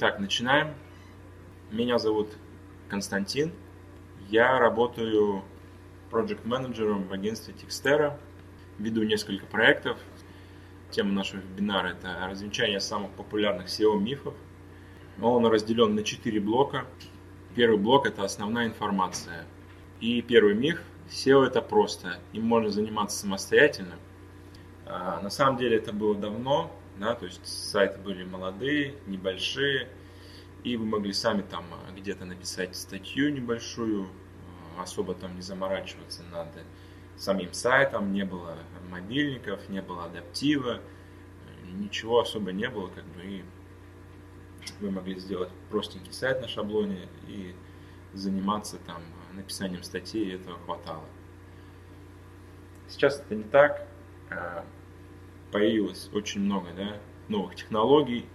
Так, начинаем. Меня зовут Константин. Я работаю проект менеджером в агентстве Tixtera. Веду несколько проектов. Тема нашего вебинара – это развенчание самых популярных SEO-мифов. Он разделен на четыре блока. Первый блок – это основная информация. И первый миф – SEO – это просто. Им можно заниматься самостоятельно. А, на самом деле это было давно, да, то есть сайты были молодые, небольшие, и вы могли сами там а, где-то написать статью небольшую, а, особо там не заморачиваться над самим сайтом, не было мобильников, не было адаптива, ничего особо не было, как бы, и вы могли сделать простенький сайт на шаблоне и заниматься там написанием статей, и этого хватало. Сейчас это не так появилось очень много да, новых технологий,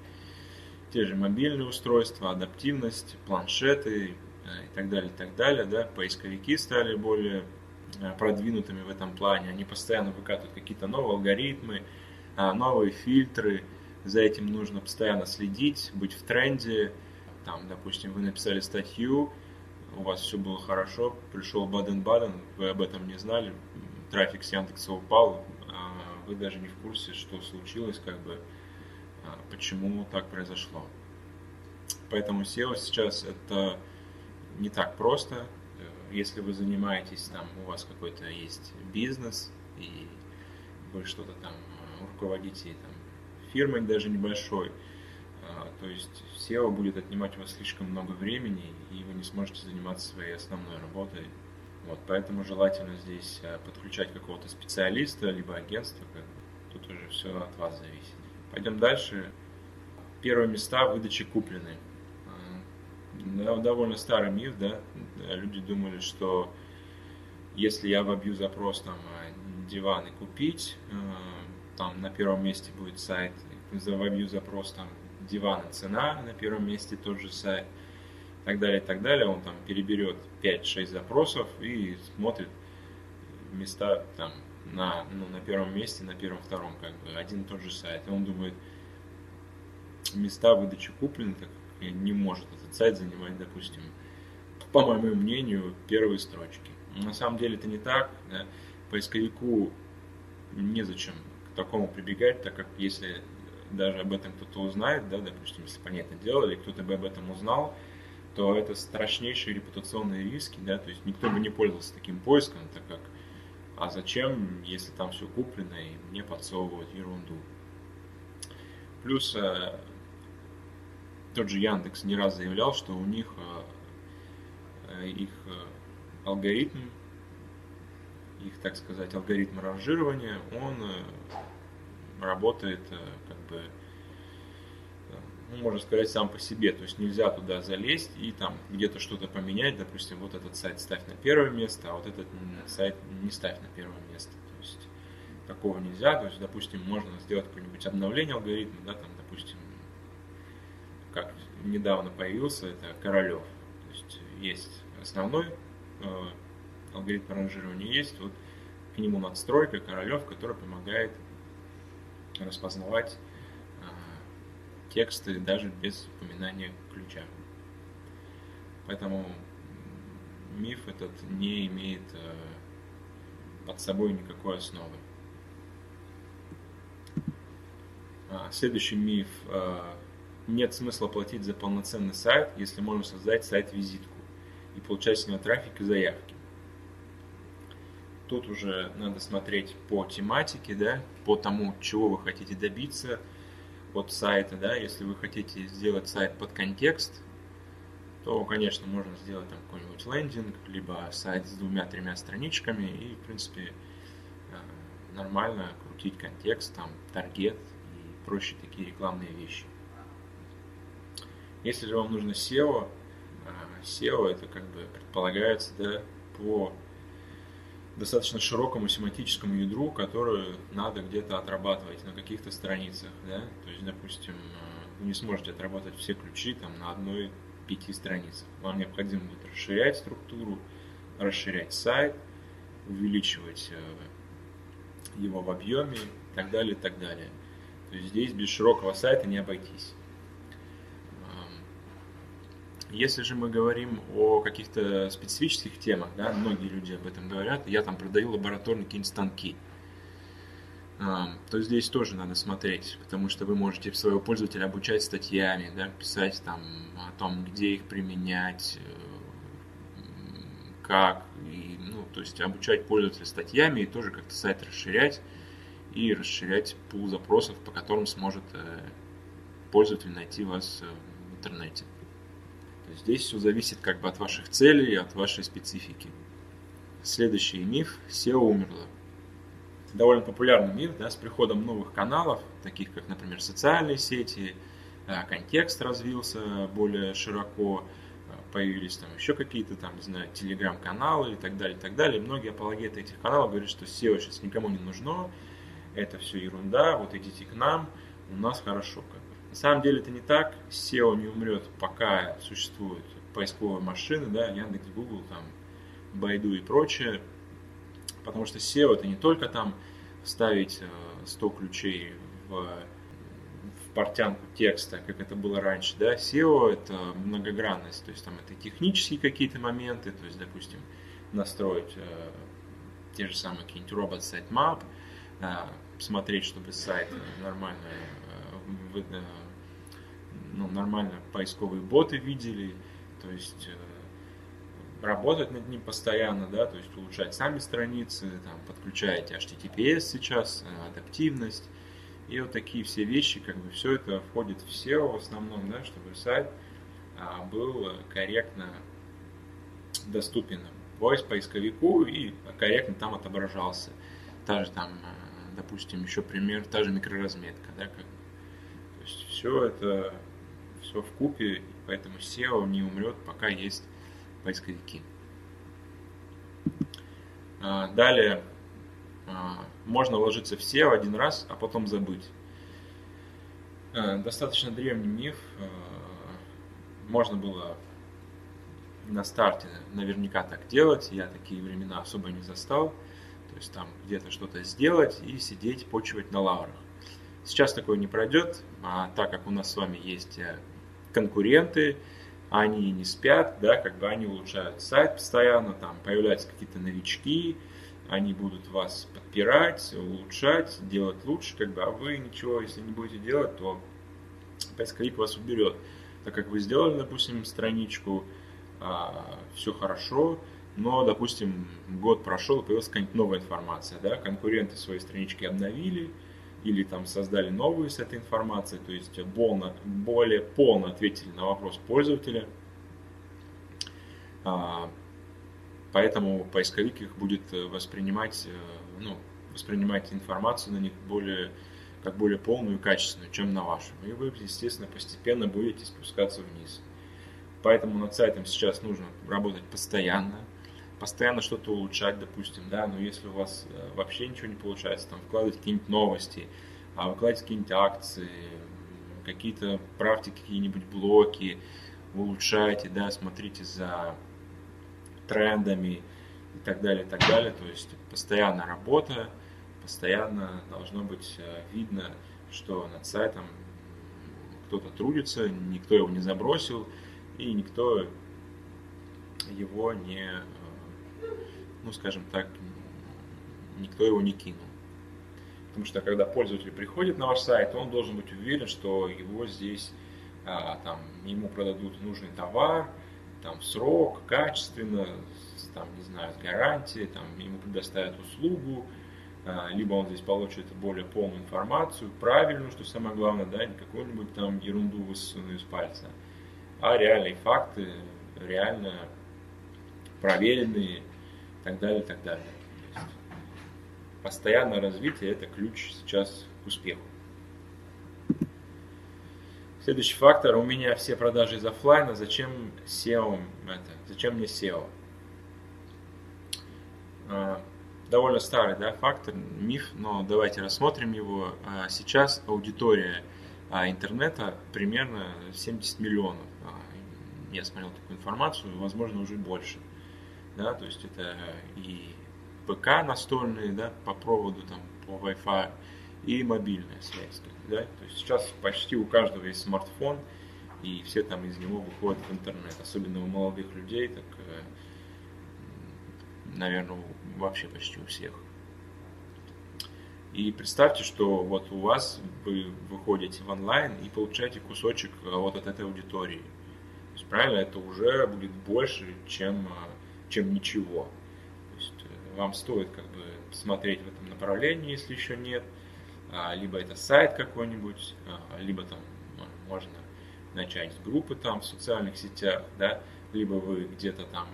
те же мобильные устройства, адаптивность, планшеты э, и так далее, и так далее. Да. Поисковики стали более э, продвинутыми в этом плане. Они постоянно выкатывают какие-то новые алгоритмы, э, новые фильтры. За этим нужно постоянно следить, быть в тренде. Там, допустим, вы написали статью, у вас все было хорошо, пришел Баден-Баден, вы об этом не знали, трафик с Яндекса упал, вы даже не в курсе, что случилось, как бы, а, почему так произошло. Поэтому SEO сейчас это не так просто. Если вы занимаетесь, там, у вас какой-то есть бизнес, и вы что-то там руководите там, фирмой даже небольшой, а, то есть SEO будет отнимать у вас слишком много времени, и вы не сможете заниматься своей основной работой вот, поэтому желательно здесь э, подключать какого-то специалиста, либо агентства. Тут уже все от вас зависит. Пойдем дальше. Первые места выдачи куплены. Э, довольно старый миф, да. Люди думали, что если я вобью запрос там э, диваны купить, там на первом месте будет сайт, вобью запрос там диваны цена, на первом месте тот же сайт – так далее, и так далее. Он там переберет 5-6 запросов и смотрит места там на, ну, на первом месте, на первом-втором, как бы один и тот же сайт. И он думает, места выдачи куплены, так не может этот сайт занимать, допустим, по моему мнению, первые строчки. На самом деле это не так. Да? Поисковику незачем к такому прибегать, так как если даже об этом кто-то узнает, да, допустим, если понятное дело, или кто-то бы об этом узнал, то это страшнейшие репутационные риски, да, то есть никто бы не пользовался таким поиском, так как, а зачем, если там все куплено и мне подсовывают ерунду. Плюс э, тот же Яндекс не раз заявлял, что у них э, э их алгоритм, их, так сказать, алгоритм ранжирования, он работает как бы ну, можно сказать, сам по себе. То есть нельзя туда залезть и там где-то что-то поменять. Допустим, вот этот сайт ставь на первое место, а вот этот сайт не ставь на первое место. То есть такого нельзя. То есть, допустим, можно сделать какое-нибудь обновление алгоритма, да, там, допустим, как недавно появился, это Королев. То есть есть основной э, алгоритм ранжирования, есть вот к нему надстройка Королев, которая помогает распознавать тексты даже без упоминания ключа. Поэтому миф этот не имеет э, под собой никакой основы. А, следующий миф. Э, нет смысла платить за полноценный сайт, если можно создать сайт-визитку и получать с него трафик и заявки. Тут уже надо смотреть по тематике, да, по тому, чего вы хотите добиться – от сайта, да, если вы хотите сделать сайт под контекст, то, конечно, можно сделать там какой-нибудь лендинг, либо сайт с двумя-тремя страничками и, в принципе, э, нормально крутить контекст, там, таргет и прочие такие рекламные вещи. Если же вам нужно SEO, э, SEO это как бы предполагается, да, по достаточно широкому семантическому ядру, которую надо где-то отрабатывать на каких-то страницах, да, то есть, допустим, э, вы не сможете отработать все ключи там на одной пяти страницах. Вам необходимо будет расширять структуру, расширять сайт, увеличивать э, его в объеме и так далее, и так далее. То есть здесь без широкого сайта не обойтись. Если же мы говорим о каких-то специфических темах, да, многие люди об этом говорят, я там продаю лабораторные какие-нибудь станки, то здесь тоже надо смотреть, потому что вы можете своего пользователя обучать статьями, да, писать там о том, где их применять, э, как, и, ну, то есть обучать пользователя статьями и тоже как-то сайт расширять и расширять пул запросов, по которым сможет э, пользователь найти вас э, в интернете. Здесь все зависит как бы от ваших целей и от вашей специфики. Следующий миф – SEO умерло довольно популярный мир, да, с приходом новых каналов, таких как, например, социальные сети, э, контекст развился более широко, э, появились там еще какие-то там, не знаю, телеграм-каналы и так далее, и так далее. многие апологеты этих каналов говорят, что SEO сейчас никому не нужно, это все ерунда, вот идите к нам, у нас хорошо. Как. На самом деле это не так, SEO не умрет, пока существуют поисковые машины, да, Яндекс, Google, там, Байду и прочее, Потому что SEO это не только там вставить 100 э, ключей в, в портянку текста, как это было раньше. Да? SEO это многогранность, то есть там это технические какие-то моменты, то есть, допустим, настроить э, те же самые какие-нибудь робот sitemap, э, смотреть, чтобы сайт нормально, э, э, ну, нормально поисковые боты видели, то есть э, работать над ним постоянно, да, то есть улучшать сами страницы, там, подключаете HTTPS сейчас, э, адаптивность, и вот такие все вещи, как бы все это входит в SEO в основном, да, чтобы сайт а, был корректно доступен поисковику и корректно там отображался. Та же там, э, допустим, еще пример, та же микроразметка, да, как, то есть все это все в купе, поэтому SEO не умрет, пока есть поисковики. А, далее а, можно вложиться в SEO один раз, а потом забыть. А, достаточно древний миф. Можно было на старте наверняка так делать. Я такие времена особо не застал. То есть там где-то что-то сделать и сидеть, почивать на лаврах. Сейчас такое не пройдет, а так как у нас с вами есть э, конкуренты, они не спят, да, как бы они улучшают сайт постоянно, там появляются какие-то новички, они будут вас подпирать, улучшать, делать лучше, как бы, а вы ничего, если не будете делать, то поисковик вас уберет. Так как вы сделали, допустим, страничку, а, все хорошо, но, допустим, год прошел, появилась какая-нибудь новая информация, да, конкуренты свои странички обновили, или там создали новую с этой информацией, то есть полно, более полно ответили на вопрос пользователя. А, поэтому поисковик их будет воспринимать, э, ну, воспринимать информацию на них более, как более полную и качественную, чем на вашем. И вы, естественно, постепенно будете спускаться вниз. Поэтому над сайтом сейчас нужно работать постоянно, постоянно что-то улучшать, допустим, да, но если у вас э, вообще ничего не получается, там, вкладывать какие-нибудь новости, а выкладывать какие-нибудь акции, какие-то, правьте какие-нибудь блоки, улучшайте, да, смотрите за трендами и так далее, и так далее, то есть постоянно работа, постоянно должно быть э, видно, что над сайтом кто-то трудится, никто его не забросил, и никто его не ну, скажем так, никто его не кинул. Потому что когда пользователь приходит на ваш сайт, он должен быть уверен, что его здесь, а, там, ему продадут нужный товар, там, срок, качественно, с, там, не знаю, с гарантией, там, ему предоставят услугу, а, либо он здесь получит более полную информацию, правильную, что самое главное, да, не какую-нибудь там ерунду высосанную из пальца, а реальные факты, реально проверенные, так далее, так далее. Постоянное развитие – это ключ сейчас к успеху. Следующий фактор. У меня все продажи из офлайна. Зачем SEO это? Зачем мне SEO? А, довольно старый да, фактор, миф, но давайте рассмотрим его. А, сейчас аудитория а, интернета примерно 70 миллионов. Я смотрел такую информацию, возможно, уже больше да, то есть это и ПК настольные, да, по проводу, там, по Wi-Fi, и мобильная связь, да, то есть сейчас почти у каждого есть смартфон, и все там из него выходят в интернет. Особенно у молодых людей, так, э, наверное, вообще почти у всех. И представьте, что вот у вас вы выходите в онлайн и получаете кусочек э, вот от этой аудитории. То есть, правильно, это уже будет больше, чем, э, чем ничего. То есть вам стоит как бы смотреть в этом направлении, если еще нет. А, либо это сайт какой-нибудь, а, либо там можно начать с группы там в социальных сетях, да, либо вы где-то там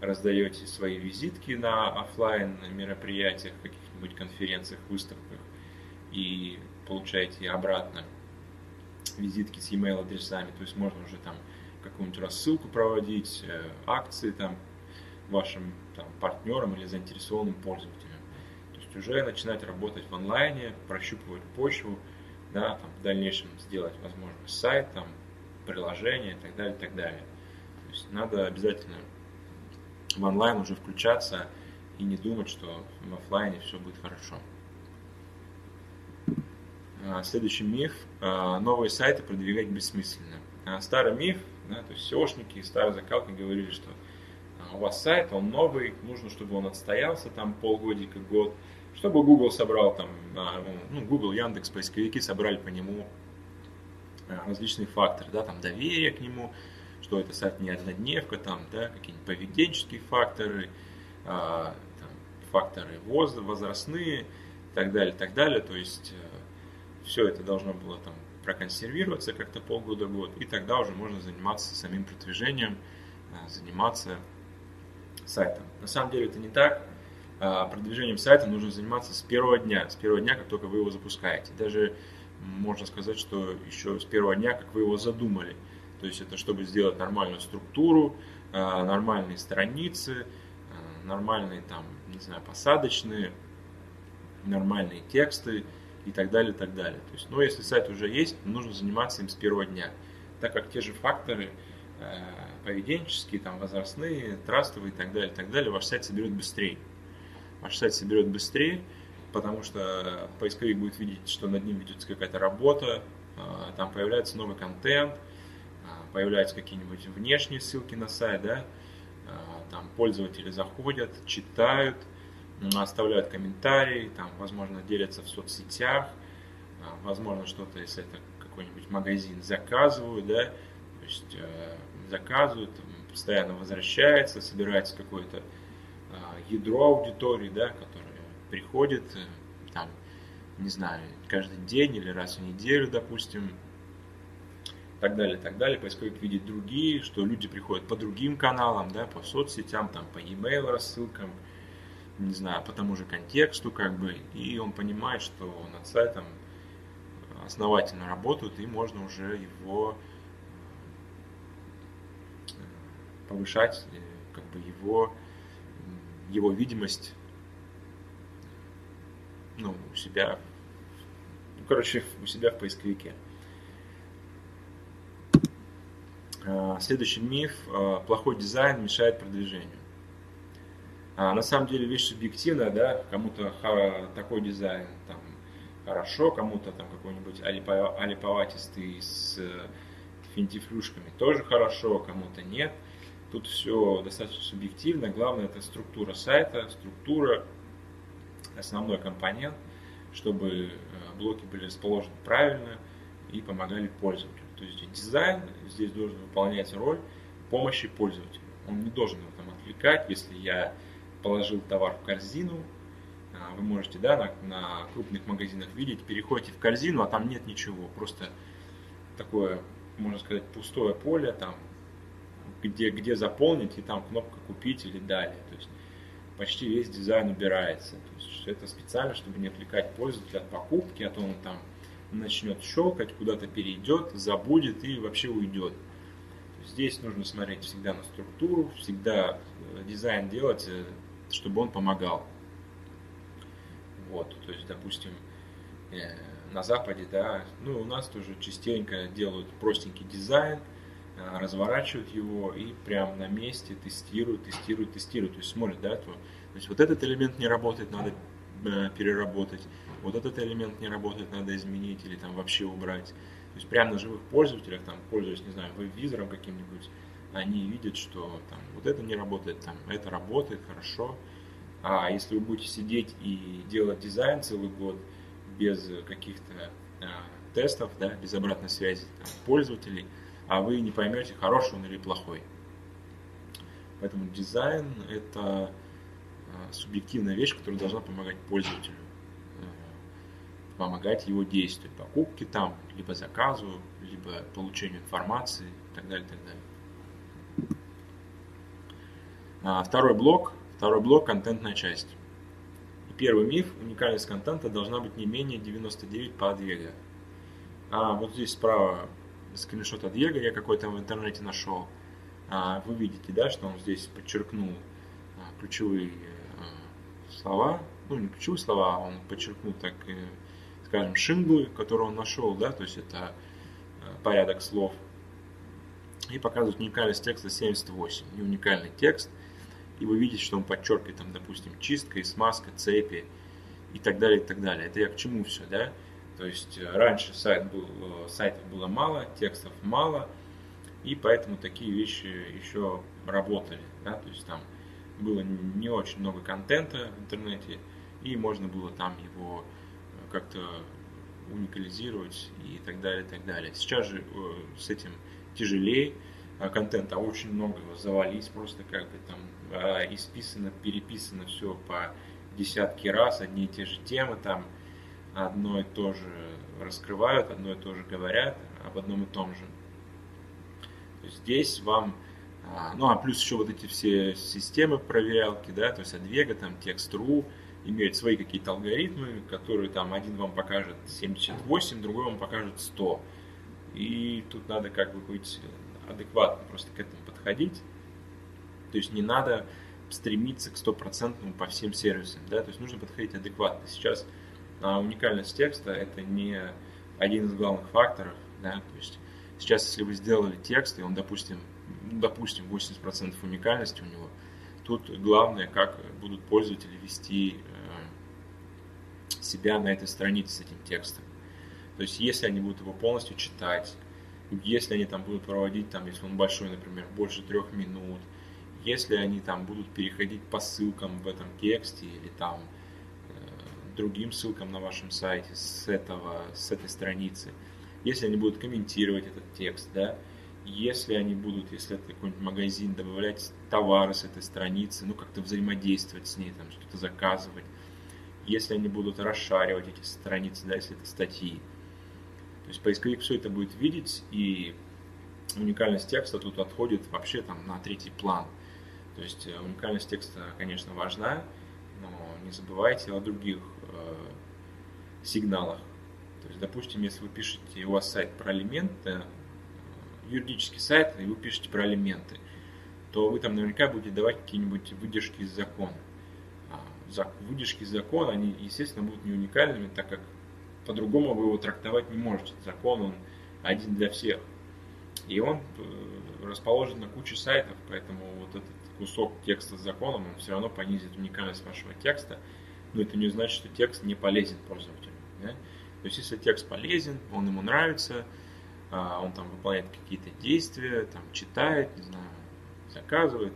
раздаете свои визитки на офлайн мероприятиях, каких-нибудь конференциях, выставках и получаете обратно визитки с e-mail адресами, то есть можно уже там какую-нибудь рассылку проводить, э, акции там вашим там, партнерам или заинтересованным пользователям есть уже начинать работать в онлайне, прощупывать почву, да, там, в дальнейшем сделать, возможно, сайт, там, приложение и так далее, и так далее. То есть надо обязательно в онлайн уже включаться и не думать, что в офлайне все будет хорошо. А, следующий миф. А, новые сайты продвигать бессмысленно. А, старый миф, да, то есть SEOшники, старые закалки говорили, что у вас сайт, он новый, нужно, чтобы он отстоялся там полгодика, год, чтобы Google собрал там, ну, Google, Яндекс, поисковики собрали по нему э, различные факторы, да, там доверие к нему, что это сайт не однодневка, там, да, какие-нибудь поведенческие факторы, а, там, факторы возрастные, и так далее, так далее. То есть э, все это должно было там проконсервироваться как-то полгода-год, и тогда уже можно заниматься самим продвижением, заниматься сайтом. На самом деле это не так. А, продвижением сайта нужно заниматься с первого дня, с первого дня, как только вы его запускаете. Даже можно сказать, что еще с первого дня, как вы его задумали. То есть это чтобы сделать нормальную структуру, а, нормальные страницы, а, нормальные там, не знаю, посадочные, нормальные тексты и так далее, и так далее. То есть, но если сайт уже есть, нужно заниматься им с первого дня, так как те же факторы поведенческие, там, возрастные, трастовые и так далее, и так далее, ваш сайт соберет быстрее. Ваш сайт соберет быстрее, потому что поисковик будет видеть, что над ним ведется какая-то работа, а, там появляется новый контент, а, появляются какие-нибудь внешние ссылки на сайт, да, там пользователи заходят, читают, оставляют комментарии, там, возможно, делятся в соцсетях, возможно, что-то, если это какой-нибудь магазин, заказывают, да, то есть э, заказывают, постоянно возвращается, собирается какой-то ядро аудитории, да, которое приходит э, там, не знаю, каждый день или раз в неделю, допустим, так далее, так далее. Поисковик видит другие, что люди приходят по другим каналам, да, по соцсетям, там, по e-mail рассылкам, не знаю, по тому же контексту, как бы, и он понимает, что над сайтом основательно работают, и можно уже его э, повышать, э, как бы его его видимость ну, у себя, ну, короче, у себя в поисковике. А, следующий миф. А, плохой дизайн мешает продвижению. А, на самом деле вещь субъективная, да, кому-то такой дизайн там хорошо, кому-то там какой-нибудь алиповатистый с финтифлюшками тоже хорошо, кому-то нет – Тут все достаточно субъективно. Главное это структура сайта, структура, основной компонент, чтобы э, блоки были расположены правильно и помогали пользователю. То есть дизайн здесь должен выполнять роль помощи пользователю. Он не должен его там отвлекать, если я положил товар в корзину, а, вы можете да, на, на крупных магазинах видеть, переходите в корзину, а там нет ничего, просто такое, можно сказать, пустое поле, там где, где заполнить, и там кнопка «Купить» или «Далее». То есть почти весь дизайн убирается. То есть это специально, чтобы не отвлекать пользователя от покупки, а то он там начнет щелкать, куда-то перейдет, забудет и вообще уйдет. Здесь нужно смотреть всегда на структуру, всегда э, дизайн делать, э, чтобы он помогал. Вот, то есть, допустим, э, на Западе, да, ну, у нас тоже частенько делают простенький дизайн – разворачивают его и прямо на месте тестируют, тестируют, тестируют. То есть смотрят, да, то, то есть вот этот элемент не работает, надо э, переработать, вот этот элемент не работает, надо изменить или там вообще убрать. То есть прямо на живых пользователях, там, пользуясь, не знаю, веб-визором каким-нибудь, они видят, что там вот это не работает, там это работает хорошо. А если вы будете сидеть и делать дизайн целый год без каких-то а, тестов, да, без обратной связи там, пользователей, а вы не поймете, хороший он или плохой. Поэтому дизайн – это а, субъективная вещь, которая должна помогать пользователю, а, помогать его действию, покупке там, либо заказу, либо получению информации и так далее, и так далее. А, второй блок, второй блок – контентная часть. Первый миф – уникальность контента должна быть не менее 99 по Адвега. А вот здесь справа скриншот от Диего я какой-то в интернете нашел. А, вы видите, да, что он здесь подчеркнул а, ключевые а, слова, ну не ключевые слова, а он подчеркнул так, скажем, шинглы, которые он нашел, да, то есть это порядок слов. И показывает уникальность текста 78. И уникальный текст. И вы видите, что он подчеркивает, там, допустим, чистка и смазка, цепи и так далее, и так далее. Это я к чему все, да? То есть э, раньше сайт был, э, сайтов было мало, текстов мало, и поэтому такие вещи еще работали. Да? То есть там было не очень много контента в интернете, и можно было там его э, как-то уникализировать и так далее, и так далее. Сейчас же с этим тяжелее контента, очень много его завались, просто как бы там исписано, переписано все по десятки раз, одни и те же темы там, одно и то же раскрывают, одно и то же говорят об одном и том же. То есть здесь вам, а, ну а плюс еще вот эти все системы проверялки, да, то есть Advega, там Text.ru, имеют свои какие-то алгоритмы, которые там один вам покажет 78, другой вам покажет 100. И тут надо как бы быть адекватно просто к этому подходить. То есть не надо стремиться к стопроцентному по всем сервисам, да, то есть нужно подходить адекватно. Сейчас а уникальность текста это не один из главных факторов, да, то есть сейчас, если вы сделали текст, и он, допустим, допустим, 80% уникальности у него, тут главное, как будут пользователи вести э, себя на этой странице с этим текстом. То есть, если они будут его полностью читать, если они там будут проводить, там, если он большой, например, больше трех минут, если они там будут переходить по ссылкам в этом тексте или там другим ссылкам на вашем сайте с, этого, с этой страницы, если они будут комментировать этот текст, да, если они будут, если это какой-нибудь магазин, добавлять товары с этой страницы, ну как-то взаимодействовать с ней, там что-то заказывать, если они будут расшаривать эти страницы, да, если это статьи. То есть поисковик все это будет видеть, и уникальность текста тут отходит вообще там на третий план. То есть э, уникальность текста, конечно, важна, но не забывайте о других сигналах. То есть, допустим, если вы пишете, у вас сайт про алименты, э, юридический сайт, и вы пишете про алименты, то вы там наверняка будете давать какие-нибудь выдержки из закона. А выдержки из закона, они, естественно, будут не уникальными, так как по-другому вы его трактовать не можете. Закон, он один для всех. И он э, расположен на куче сайтов, поэтому вот этот кусок текста с законом, он все равно понизит уникальность вашего текста, но это не значит, что текст не полезен пользователю. Да? То есть, если текст полезен, он ему нравится, а, он там выполняет какие-то действия, там читает, не знаю, заказывает,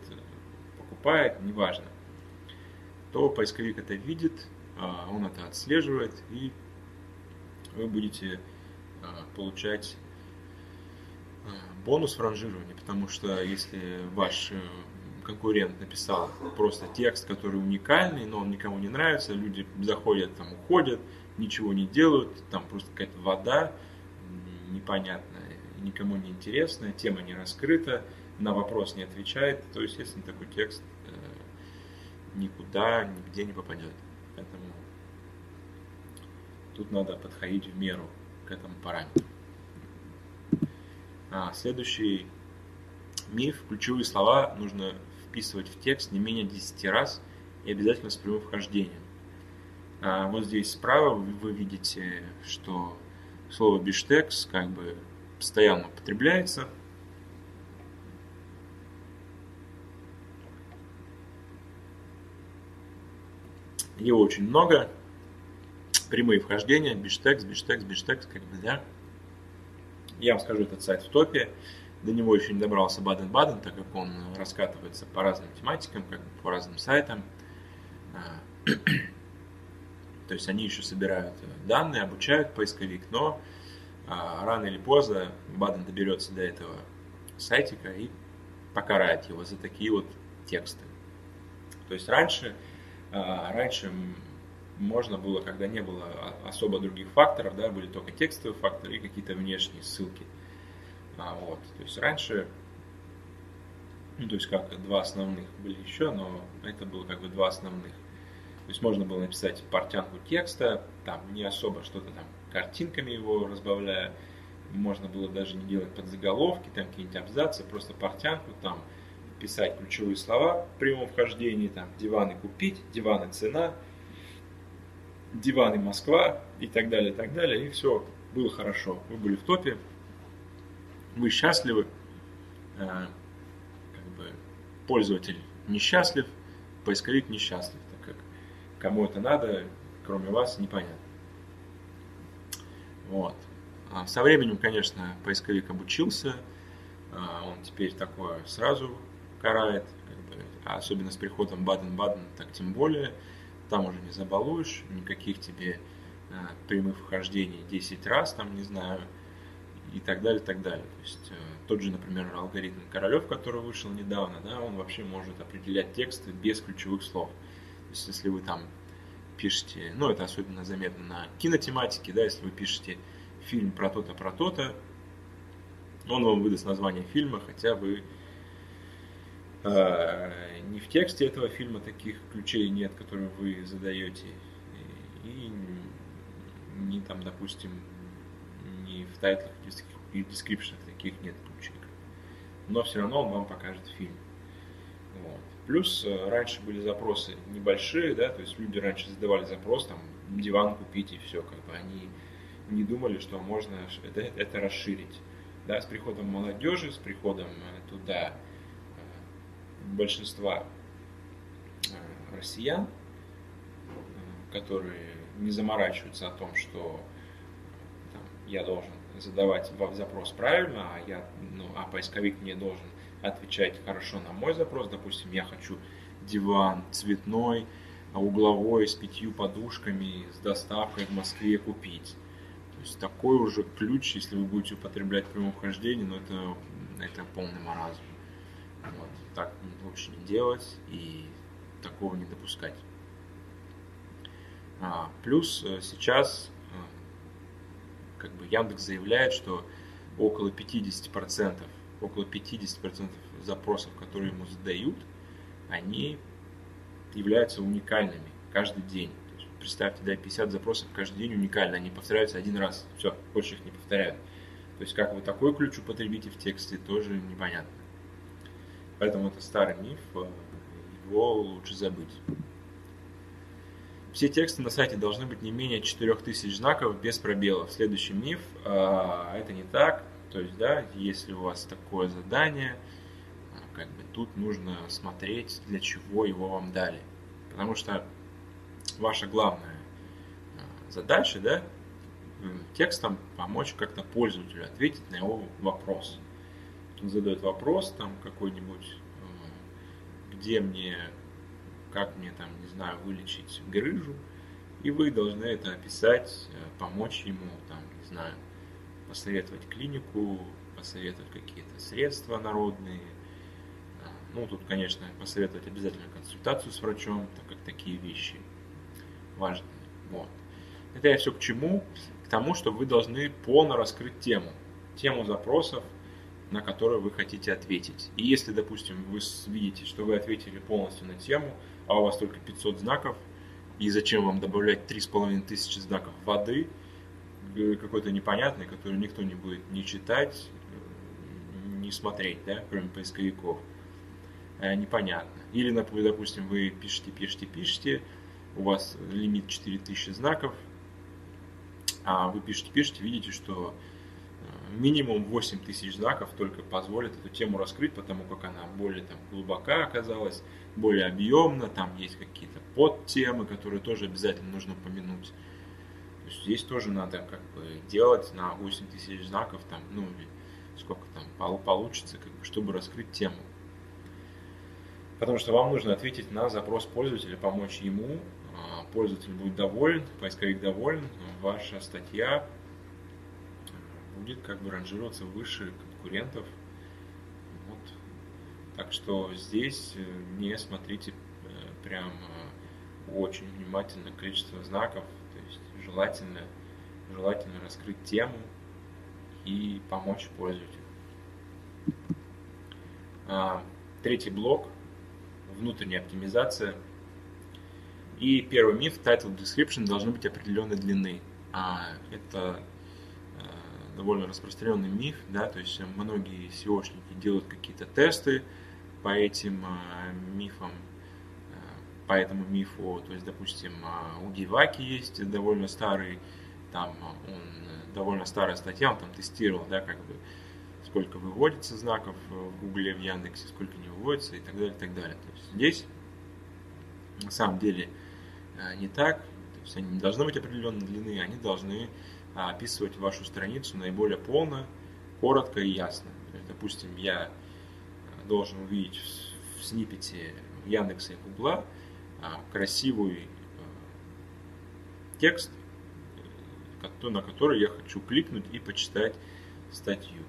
покупает, неважно, то поисковик это видит, а, он это отслеживает, и вы будете а, получать бонус в ранжировании, потому что если ваш э, конкурент написал просто текст, который уникальный, но он никому не нравится, люди заходят, там уходят, ничего не делают, там просто какая-то вода непонятная, никому не интересная, тема не раскрыта, на вопрос не отвечает, то, естественно, такой текст э, никуда, нигде не попадет. Поэтому тут надо подходить в меру к этому параметру. А, следующий миф, ключевые слова нужно вписывать в текст не менее 10 раз и обязательно с прямым вхождением. А вот здесь справа вы видите, что слово биштекс как бы постоянно употребляется. Его очень много. Прямые вхождения, биштекс, биштекс, биштекс, как бы, да. Я вам скажу, этот сайт в топе. До него еще не добрался Баден-Баден, так как он раскатывается по разным тематикам, как бы по разным сайтам. А, то есть они еще собирают данные, обучают поисковик, но а, рано или поздно Баден доберется до этого сайтика и покарает его за такие вот тексты. То есть раньше, а, раньше можно было, когда не было особо других факторов, да, были только текстовые факторы и какие-то внешние ссылки. А, вот, то есть раньше, ну, то есть как два основных были еще, но это было как бы два основных. То есть можно было написать портянку текста, там не особо что-то там картинками его разбавляя, можно было даже не делать подзаголовки, там какие-нибудь абзацы, просто портянку, там писать ключевые слова в прямом вхождении, там диваны купить, диваны цена, диваны Москва и так далее, и так далее, и все, было хорошо. Вы были в топе, вы счастливы, э, как бы пользователь несчастлив, поисковик несчастлив, так как кому это надо, кроме вас, непонятно. Вот. А со временем, конечно, поисковик обучился, а он теперь такое сразу карает, как бы, особенно с приходом Баден-Баден, так тем более, там уже не забалуешь, никаких тебе а, прямых вхождений 10 раз, там, не знаю, и так далее, и так далее. То есть э, тот же, например, алгоритм Королев, который вышел недавно, да, он вообще может определять тексты без ключевых слов. То есть если вы там пишете, ну это особенно заметно на кинотематике, да, если вы пишете фильм про то-то, про то-то, он вам выдаст название фильма, хотя вы э, не в тексте этого фильма таких ключей нет, которые вы задаете, и не там, допустим, и в тайтлах и дескрипшенах таких нет ключей. Но все равно он вам покажет фильм. Вот. Плюс э, раньше были запросы небольшие, да, то есть люди раньше задавали запрос, там, диван купить и все, как бы они не думали, что можно это, это расширить. Да, с приходом молодежи, с приходом э, туда э, большинства россиян, которые не заморачиваются о том, что я должен задавать запрос правильно, а, я, ну, а поисковик мне должен отвечать хорошо на мой запрос. Допустим, я хочу диван цветной, угловой, с пятью подушками, с доставкой в Москве купить. То есть такой уже ключ, если вы будете употреблять при вхождении, но ну, это, это полный маразм. Вот. Так лучше не делать и такого не допускать. А, плюс э, сейчас как бы Яндекс заявляет, что около 50%, около 50% запросов, которые ему задают, они являются уникальными каждый день. То есть, представьте, да, 50 запросов каждый день уникально, они повторяются один раз, все, больше их не повторяют. То есть как вы такой ключ употребите в тексте, тоже непонятно. Поэтому это старый миф, э, его лучше забыть. Все тексты на сайте должны быть не менее 4000 знаков без пробелов. Следующий миф, а, это не так. То есть, да, если у вас такое задание, а, как бы тут нужно смотреть, для чего его вам дали. Потому что ваша главная а, задача, да, текстом помочь как-то пользователю ответить на его вопрос. Он задает вопрос там какой-нибудь, где мне как мне там, не знаю, вылечить грыжу, и вы должны это описать, э, помочь ему, там, не знаю, посоветовать клинику, посоветовать какие-то средства народные. А, ну, тут, конечно, посоветовать обязательно консультацию с врачом, так как такие вещи важные. Вот. Это я все к чему? К тому, что вы должны полно раскрыть тему. Тему запросов, на которые вы хотите ответить. И если, допустим, вы видите, что вы ответили полностью на тему, а у вас только 500 знаков, и зачем вам добавлять 3500 знаков воды, э, какой-то непонятный, который никто не будет ни читать, э, ни смотреть, да, кроме поисковиков. Э, непонятно. Или, допустим, вы пишете, пишете, пишете, у вас лимит 4000 знаков, а вы пишете, пишете, видите, что минимум 8 тысяч знаков только позволит эту тему раскрыть, потому как она более там, глубока оказалась, более объемна, там есть какие-то подтемы, которые тоже обязательно нужно упомянуть. есть здесь тоже надо как бы делать на 8 тысяч знаков, там, ну, сколько там получится, как бы, чтобы раскрыть тему. Потому что вам нужно ответить на запрос пользователя, помочь ему, а, пользователь будет доволен, поисковик доволен, ваша статья будет как бы ранжироваться выше конкурентов. Так что здесь э, не смотрите э, прям э, очень внимательно количество знаков, то есть желательно, желательно раскрыть тему и помочь пользователю. А, третий блок – внутренняя оптимизация. И первый миф – title description должны быть определенной длины. А, это довольно распространенный миф, да, то есть многие SEOшники делают какие-то тесты по этим а, мифам, а, по этому мифу, то есть, допустим, а, у Гиваки есть довольно старый, там он довольно старая статья, он там тестировал, да, как бы сколько выводится знаков в Гугле, в Яндексе, сколько не выводится и так далее, и так далее. То есть здесь на самом деле э, не так, то есть они не должны быть определенной длины, они должны а, описывать вашу страницу наиболее полно, коротко и ясно. То есть, допустим, я э, должен увидеть в снипете Яндекса и Гугла а, красивый э, текст, на который я хочу кликнуть и почитать статью.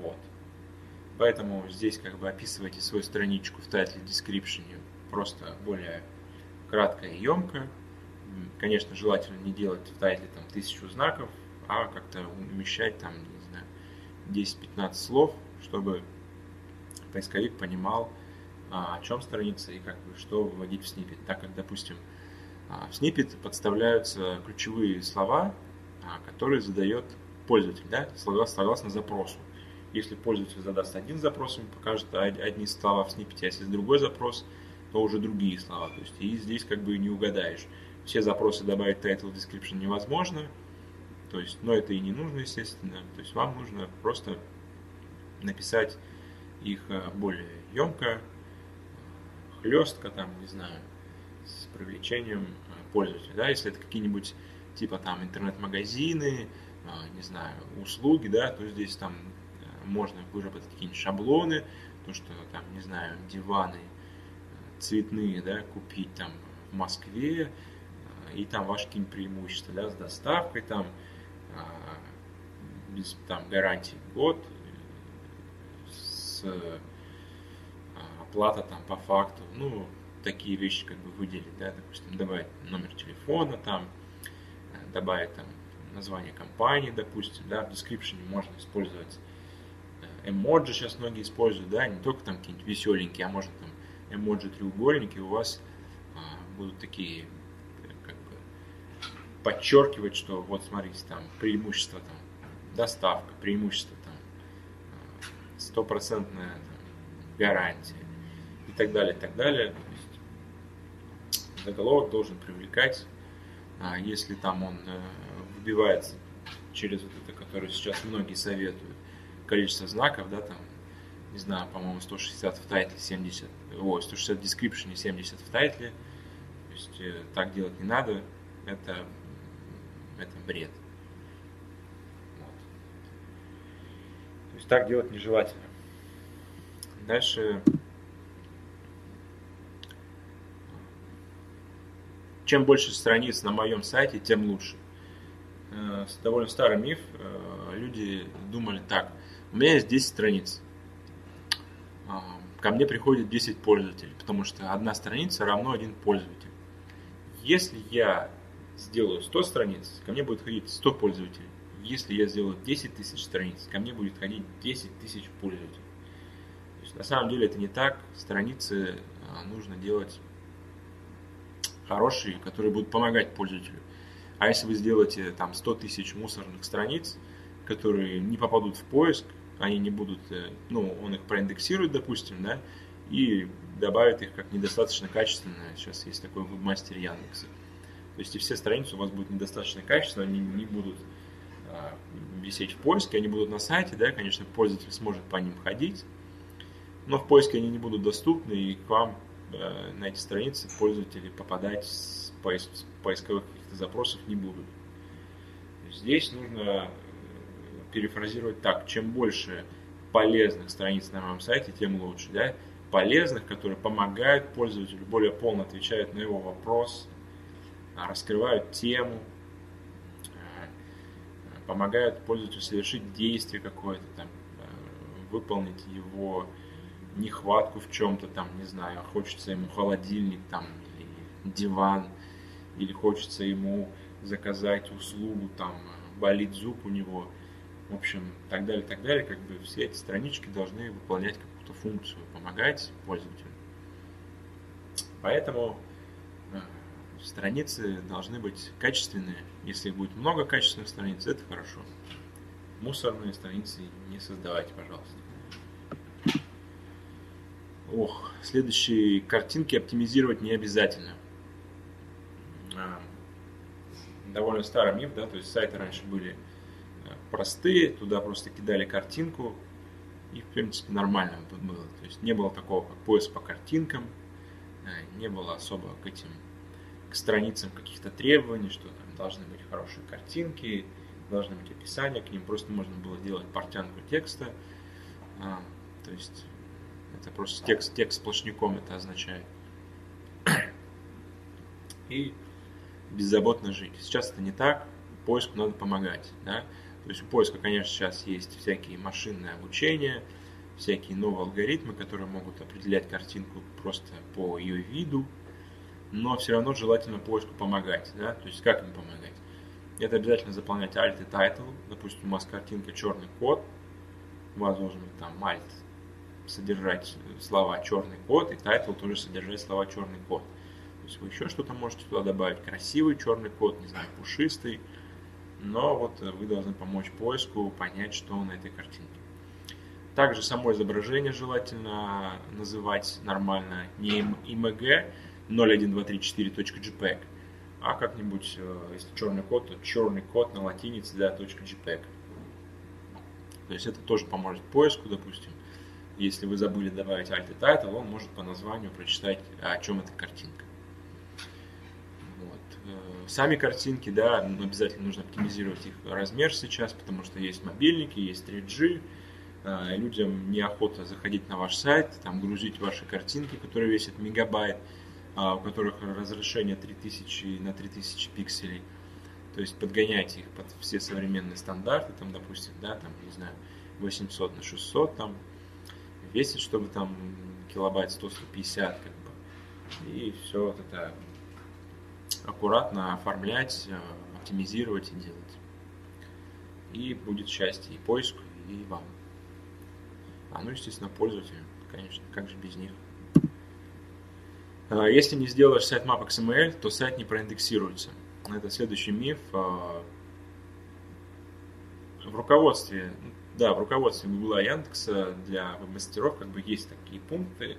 Вот. Поэтому здесь как бы описывайте свою страничку в title description просто более кратко и емко. Конечно, желательно не делать в тайтле там тысячу знаков, а как-то умещать там, не знаю, 10-15 слов, чтобы поисковик понимал, а, о чем страница и как бы что выводить в снипет. Так как, допустим, а, в снипет подставляются ключевые слова, а, которые задает пользователь, да, согласно запросу. Если пользователь задаст один запрос, ему покажет одни слова в снипете, а если другой запрос, то уже другие слова. То есть и здесь как бы не угадаешь. Все запросы добавить title description невозможно, то есть, но это и не нужно, естественно. То есть вам нужно просто написать их э, более емко, хлестко, там, не знаю, с привлечением э, пользователя. Да? Если это какие-нибудь типа там интернет-магазины, э, не знаю, услуги, да, то здесь там можно выработать какие-нибудь шаблоны, то, что там, не знаю, диваны цветные, да, купить там в Москве, и там ваши какие-нибудь преимущества, да, с доставкой там, без там гарантии год, с оплата там по факту, ну, такие вещи как бы выделить, да, допустим, добавить номер телефона там, добавить там название компании, допустим, да, в description можно использовать эмоджи сейчас многие используют, да, не только там какие-нибудь веселенькие, а может там эмоджи треугольники, у вас а, будут такие как бы подчеркивать, что вот смотрите, там преимущество там доставка, преимущество а, стопроцентная гарантия и так далее, и так далее. То есть заголовок должен привлекать, а если там он э, выбивается через вот это, которое сейчас многие советуют, количество знаков, да, там, не знаю, по-моему, 160 в тайтле, 70, о, 160 в description, 70 в тайтле. То есть э, так делать не надо, это, это бред. Вот. То есть так делать нежелательно. Дальше. Чем больше страниц на моем сайте, тем лучше. Э, довольно старый миф. Э, люди думали так – у меня есть 10 страниц. А, ко мне приходит 10 пользователей, потому что одна страница равно один пользователь. Если я сделаю 100 страниц, ко мне будет ходить 100 пользователей. Если я сделаю 10 тысяч страниц, ко мне будет ходить 10 тысяч пользователей. То есть, на самом деле это не так. Страницы а, нужно делать хорошие, которые будут помогать пользователю. А если вы сделаете там 100 тысяч мусорных страниц, которые не попадут в поиск, они не будут, э, ну, он их проиндексирует, допустим, да, и добавит их как недостаточно качественные. Сейчас есть такой вебмастер Яндекса. То есть и все страницы у вас будут недостаточно качественные, они не будут висеть в поиске, они будут на сайте, да, конечно, пользователь сможет по ним ходить, но в поиске они не будут доступны, и к вам э, на эти страницы пользователи попадать с поиск, поисковых каких-то запросов не будут. здесь нужно э, перефразировать так, чем больше полезных страниц на моем сайте, тем лучше. Да? Полезных, которые помогают пользователю, более полно отвечают на его вопрос, а, раскрывают тему, помогают пользователю совершить действие какое-то там, э, выполнить его нехватку в чем-то там, не знаю, хочется ему холодильник там или диван, или хочется ему заказать услугу, там, болит зуб у него, в общем, так далее, так далее, как бы все эти странички должны выполнять какую-то функцию, помогать пользователю. Поэтому э, страницы должны быть качественные. Если будет много качественных страниц, это хорошо. Мусорные страницы не создавайте, пожалуйста. Ох, следующие картинки оптимизировать не обязательно. А, довольно старый миф, да, то есть сайты раньше были э, простые, туда просто кидали картинку, и, в принципе, нормально было. То есть не было такого, как поиск по картинкам, э, не было особо к этим, к страницам каких-то требований, что там должны быть хорошие картинки, должны быть описания к ним, просто можно было делать портянку текста. А, то есть это просто текст, текст сплошняком это означает. И беззаботно жить. Сейчас это не так, поиску надо помогать. Да? То есть у поиска, конечно, сейчас есть всякие машинные обучения, всякие новые алгоритмы, которые могут определять картинку просто по ее виду, но все равно желательно поиску помогать. Да? То есть как им помогать? Это обязательно заполнять alt и title. Допустим, у вас картинка черный код, у вас должен быть там alt содержать слова черный код, и title тоже содержать слова черный код. То есть вы еще что-то можете туда добавить. Красивый черный код, не знаю, пушистый. Но вот вы должны помочь поиску понять, что на этой картинке. Также само изображение желательно называть нормально не img 01234.jpg, а как-нибудь, э, если черный код, то черный код на латинице, да, .jpg. То есть это тоже поможет поиску, допустим. Если вы забыли добавить alt и title, он может по названию прочитать, о чем эта картинка. Э, сами картинки, да, обязательно нужно оптимизировать их размер сейчас, потому что есть мобильники, есть 3G, э, людям неохота заходить на ваш сайт, там грузить ваши картинки, которые весят мегабайт, у которых разрешение 3000 на 3000 пикселей. То есть подгоняйте их под все современные стандарты, там, допустим, да, там, не знаю, 800 на 600, там, весит, чтобы там килобайт 100-150, как бы, и все вот это аккуратно оформлять, э, оптимизировать и делать. И будет счастье и поиску, и вам. А ну, естественно, пользователям, конечно, как же без них. А, если не сделаешь сайт map XML, то сайт не проиндексируется. Это следующий миф. А, в руководстве, да, в руководстве Google и Яндекса для мастеров как бы есть такие пункты,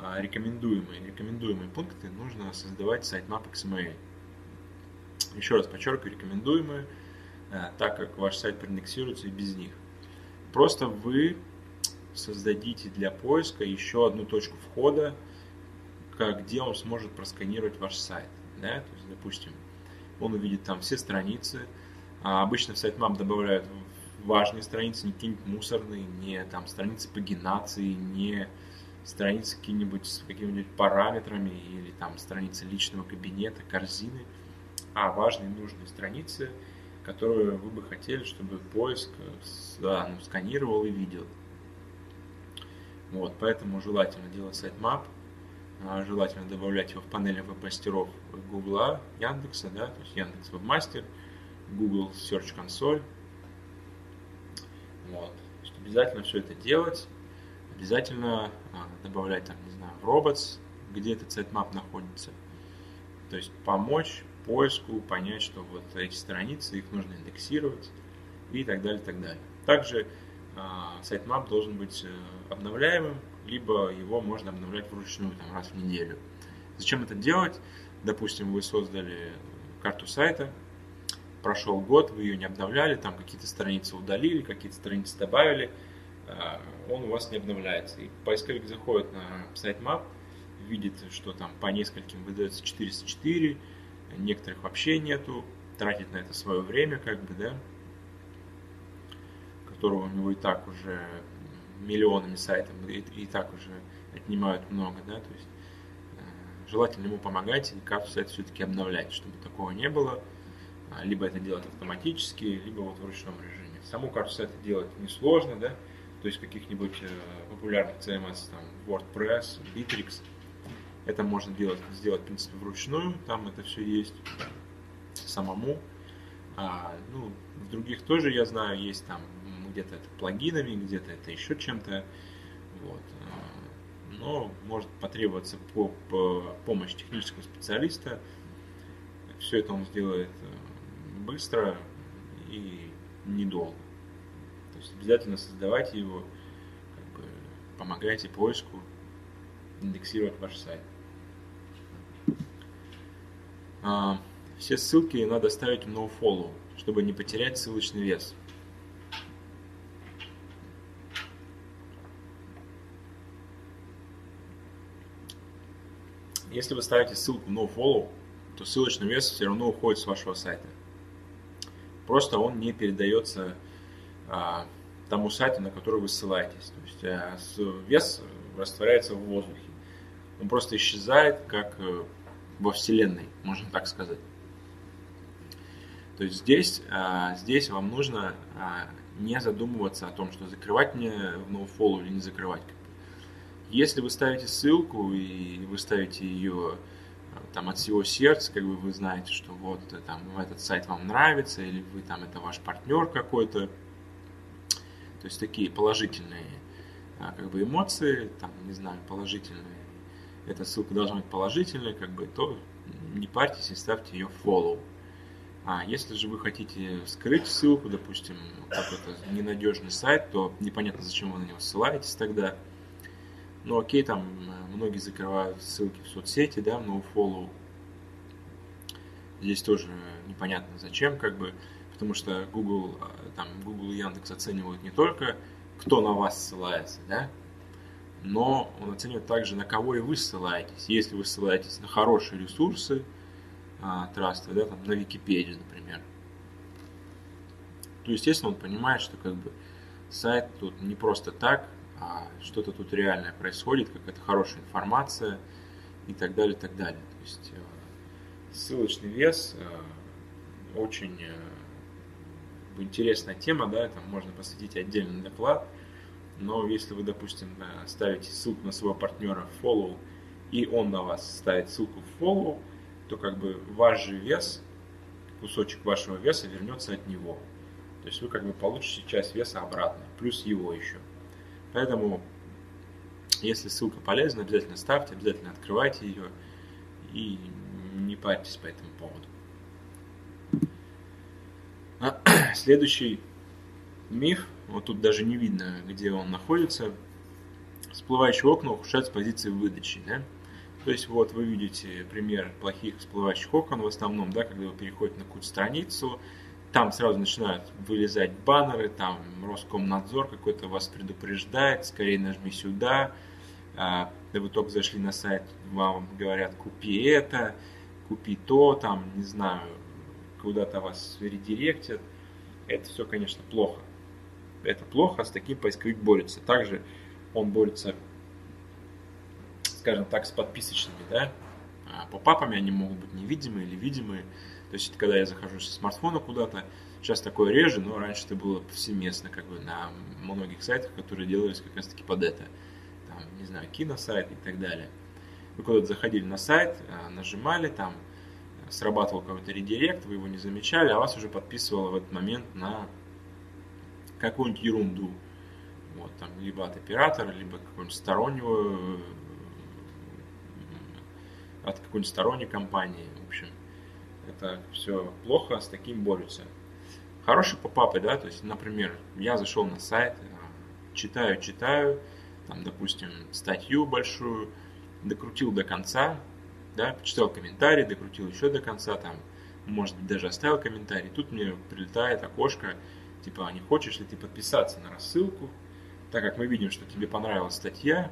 а, рекомендуемые, рекомендуемые пункты нужно создавать sitemap XML. Еще раз подчеркиваю, рекомендуемые, так как ваш сайт проиндексируется и без них. Просто вы создадите для поиска еще одну точку входа, где он сможет просканировать ваш сайт. Да? То есть, допустим, он увидит там все страницы. А обычно в sitemap добавляют важные страницы, не какие-нибудь мусорные, не там страницы пагинации, не страницы какие-нибудь с какими-нибудь параметрами или там страницы личного кабинета, корзины, а важные нужные страницы, которые вы бы хотели, чтобы поиск да, ну, сканировал и видел. Вот, поэтому желательно делать а, желательно добавлять его в панели веб-мастеров Google, Яндекса, да, то есть Яндекс Вебмастер, Google Search Console. Вот. обязательно все это делать обязательно а, добавлять, там, не знаю, в robots, где этот sitemap находится. То есть помочь поиску, понять, что вот эти страницы, их нужно индексировать и так далее, так далее. Также а, sitemap должен быть э, обновляемым, либо его можно обновлять вручную там, раз в неделю. Зачем это делать? Допустим, вы создали карту сайта, прошел год, вы ее не обновляли, там какие-то страницы удалили, какие-то страницы добавили – Э, он у вас не обновляется. И поисковик заходит на сайт Map, видит, что там по нескольким выдается 404, некоторых вообще нету, тратить на это свое время, как бы, да, которого у него и так уже миллионами сайтов, и, и так уже отнимают много, да, то есть э, желательно ему помогать и карту сайта все-таки обновлять, чтобы такого не было. А, либо это делать автоматически, либо вот в ручном режиме. Саму карту сайта делать несложно, да, то есть каких-нибудь э, популярных CMS, там, WordPress, Bittrex, это можно делать, сделать, в принципе, вручную, там это все есть самому. А, ну, в других тоже, я знаю, есть там где-то это плагинами, где-то это еще чем-то. Вот. Но может потребоваться по, по помощь технического специалиста. Все это он сделает э, быстро и недолго. То есть обязательно создавайте его, как бы помогайте поиску, индексировать ваш сайт. А, все ссылки надо ставить в nofollow, чтобы не потерять ссылочный вес. Если вы ставите ссылку nofollow, то ссылочный вес все равно уходит с вашего сайта. Просто он не передается а, тому сайту, на который вы ссылаетесь. То есть а, вес растворяется в воздухе. Он просто исчезает, как э, во Вселенной, можно так сказать. То есть здесь, а, здесь вам нужно а, не задумываться о том, что закрывать мне в NoFollow или не закрывать. Если вы ставите ссылку и вы ставите ее а, там от всего сердца, как бы вы знаете, что вот там этот сайт вам нравится, или вы там это ваш партнер какой-то, то есть такие положительные как бы эмоции, там, не знаю, положительные эта ссылка должна быть положительной, как бы, то не парьтесь и ставьте ее follow. А если же вы хотите скрыть ссылку, допустим, какой-то ненадежный сайт, то непонятно, зачем вы на него ссылаетесь тогда. Ну окей, там э, многие закрывают ссылки в соцсети, да, но follow. Здесь тоже непонятно зачем, как бы, потому что Google, э, там, Google и Яндекс оценивают не только, кто на вас ссылается, да, но он оценивает также, на кого и вы ссылаетесь. Если вы ссылаетесь на хорошие ресурсы, а, да, там, на Википедию, например, то, естественно, он понимает, что как бы сайт тут не просто так, что-то тут реальное происходит, какая-то хорошая информация и так далее, так далее. То есть э, ссылочный вес э, очень э, интересная тема, да, там можно посвятить отдельный доклад – но если вы, допустим, ставите ссылку на своего партнера в follow, и он на вас ставит ссылку в follow, то как бы ваш же вес, кусочек вашего веса вернется от него. То есть вы как бы получите часть веса обратно, плюс его еще. Поэтому, если ссылка полезна, обязательно ставьте, обязательно открывайте ее и не парьтесь по этому поводу. Следующий миф вот тут даже не видно, где он находится, всплывающие окна ухудшают с позиции выдачи, да? То есть вот вы видите пример плохих всплывающих окон в основном, да, когда вы переходите на какую-то страницу, там сразу начинают вылезать баннеры, там Роскомнадзор какой-то вас предупреждает, скорее нажми сюда, а, да вы только зашли на сайт, вам говорят, купи это, купи то, там, не знаю, куда-то вас редиректят. Это все, конечно, плохо это плохо, с таким поисковик борется. Также он борется, скажем так, с подписочными, да, а по папами они могут быть невидимые или видимые. То есть, когда я захожу со смартфона куда-то, сейчас такое реже, но раньше это было повсеместно, как бы на многих сайтах, которые делались как раз таки под это. Там, не знаю, киносайт и так далее. Вы куда-то заходили на сайт, а, нажимали, там срабатывал какой-то редирект, вы его не замечали, а вас уже подписывало в этот момент на какую-нибудь ерунду. Вот, там, либо от оператора, либо какого-нибудь стороннего, от какой-нибудь сторонней компании. Это все плохо, с таким борются. Хорошие попапы, да, то есть, например, я зашел на сайт, э, читаю, читаю, там, допустим, статью большую, докрутил до конца, да, почитал комментарий, докрутил еще до конца, там, может быть, даже оставил комментарий. Тут мне прилетает окошко, Типа, не хочешь ли ты подписаться на рассылку, так как мы видим, что тебе понравилась статья,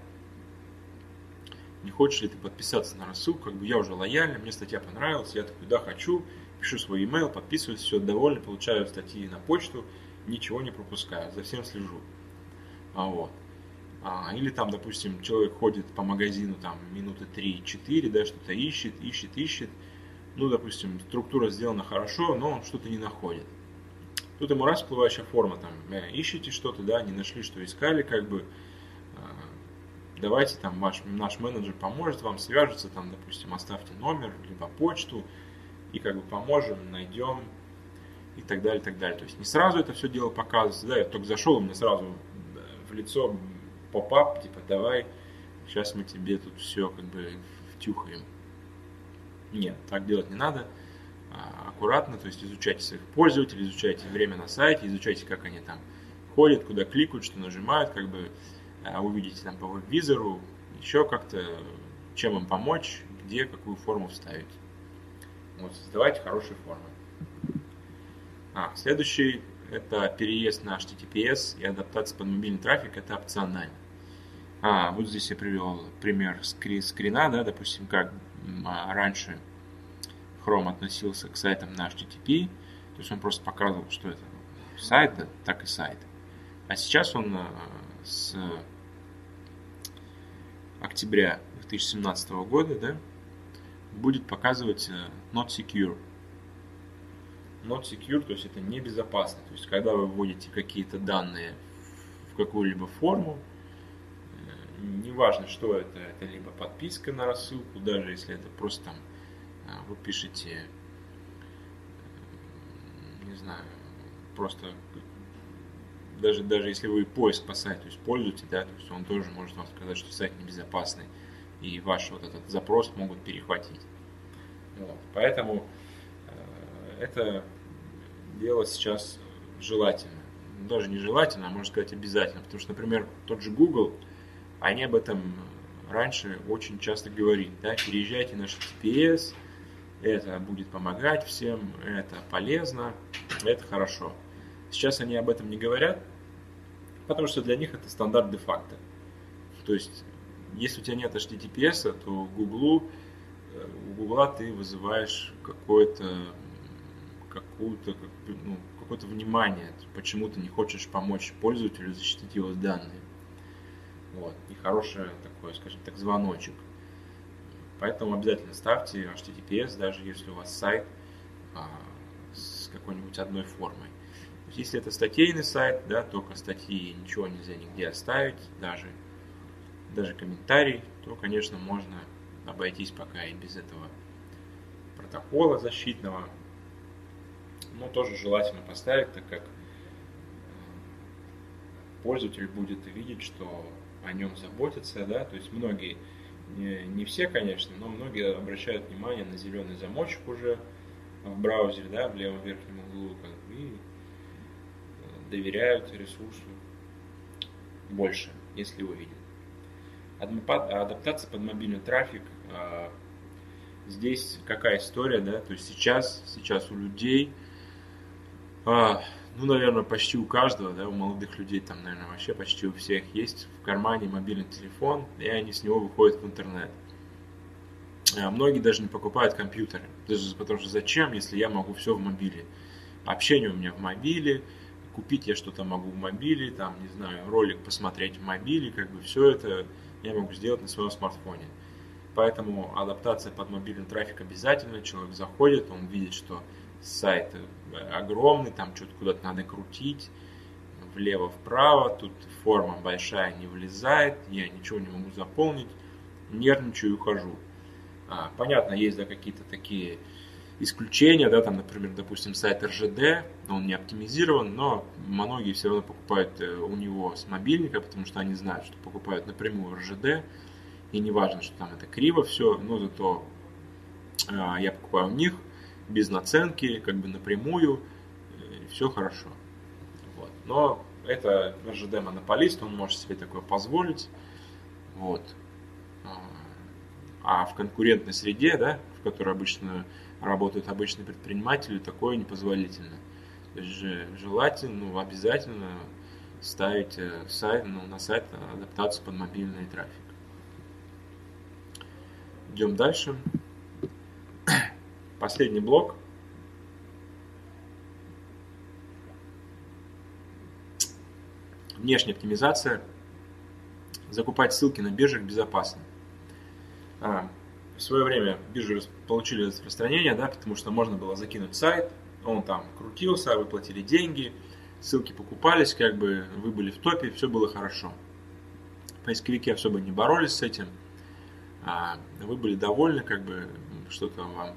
не хочешь ли ты подписаться на рассылку, как бы я уже лояльный, мне статья понравилась, я такой, да, хочу, пишу свой email, подписываюсь, все довольны, получаю статьи на почту, ничего не пропускаю, за всем слежу. А вот. А, или там, допустим, человек ходит по магазину там минуты 3-4, да, что-то ищет, ищет, ищет. Ну, допустим, структура сделана хорошо, но он что-то не находит. Тут ему раз всплывающая форма, там, э, ищите что-то, да, не нашли, что искали, как бы, давайте там ваш, наш менеджер поможет вам, свяжется, там, допустим, оставьте номер, либо почту, и как бы поможем, найдем, и так далее, и так далее. То есть не сразу это все дело показывается, да, я только зашел, у меня сразу в лицо поп-ап, типа, давай, сейчас мы тебе тут все как бы втюхаем. Нет, так делать не надо. А, аккуратно, то есть изучайте своих пользователей, изучайте время на сайте, изучайте, как они там ходят, куда кликают, что нажимают, как бы увидите там по веб-визору, еще как-то, чем им помочь, где, какую форму вставить. Вот, создавайте хорошие формы. А, следующий это переезд на HTTPS и адаптация под мобильный трафик, это опционально. А, вот здесь я привел пример скри скрина, да, допустим, как а, раньше Chrome относился к сайтам на HTTP, то есть он просто показывал, что это сайт, так и сайт. А сейчас он а, с октября 2017 года, да, будет показывать э, not secure. Not secure, то есть это небезопасно. То есть когда вы вводите какие-то данные в какую-либо форму, э, неважно, что это, это либо подписка на рассылку, даже если это просто там вы пишете, э, не знаю, просто даже, даже если вы поиск по сайту используете, да, то есть он тоже может вам сказать, что сайт небезопасный, и ваш вот этот запрос могут перехватить. Вот. Поэтому э, это дело сейчас желательно. Даже не желательно, а можно сказать обязательно. Потому что, например, тот же Google, они об этом раньше очень часто говорили. Да? Переезжайте на HTTPS, это будет помогать всем, это полезно, это хорошо. Сейчас они об этом не говорят, потому что для них это стандарт де-факто. То есть, если у тебя нет HTTPS, то Google, э, у Гугла ты вызываешь какое-то какую-то ну, какое-то внимание, почему ты не хочешь помочь пользователю защитить его данные. Вот. И хороший такой, скажем так, звоночек. Поэтому обязательно ставьте HTTPS, даже если у вас сайт а, с какой-нибудь одной формой. Если это статейный сайт, да, только статьи, ничего нельзя нигде оставить, даже, даже комментарий, то, конечно, можно обойтись пока и без этого протокола защитного. Но тоже желательно поставить, так как э, пользователь будет видеть, что о нем заботятся, да, то есть многие не, все, конечно, но многие обращают внимание на зеленый замочек уже в браузере, да, в левом верхнем углу, как и доверяют ресурсу больше, если увидят. Адаптация под мобильный трафик. А, здесь какая история, да? То есть сейчас, сейчас у людей а, ну, наверное, почти у каждого, да, у молодых людей там, наверное, вообще почти у всех есть в кармане мобильный телефон, и они с него выходят в интернет. А многие даже не покупают компьютеры, потому что зачем, если я могу все в мобиле. Общение у меня в мобиле, купить я что-то могу в мобиле, там, не знаю, ролик посмотреть в мобиле, как бы все это я могу сделать на своем смартфоне. Поэтому адаптация под мобильный трафик обязательно. Человек заходит, он видит, что сайт огромный, там что-то куда-то надо крутить, влево-вправо, тут форма большая не влезает, я ничего не могу заполнить, нервничаю и ухожу. А, понятно, есть да, какие-то такие исключения, да, там, например, допустим, сайт РЖД, он не оптимизирован, но многие все равно покупают э, у него с мобильника, потому что они знают, что покупают напрямую РЖД, и не важно, что там это криво все, но зато э, я покупаю у них, без наценки, как бы напрямую, все хорошо. Вот. Но это РЖД монополист, он может себе такое позволить. Вот. А в конкурентной среде, да, в которой обычно работают обычные предприниматели, такое непозволительно. То есть желательно, ну, обязательно ставить э, сайт, ну, на сайт адаптацию под мобильный трафик. Идем дальше. Последний блок. Внешняя оптимизация. Закупать ссылки на биржах безопасно. А, в свое время биржи получили распространение, да, потому что можно было закинуть сайт, он там крутился, вы платили деньги, ссылки покупались, как бы вы были в топе, все было хорошо. Поисковики особо не боролись с этим, а вы были довольны, как бы что-то вам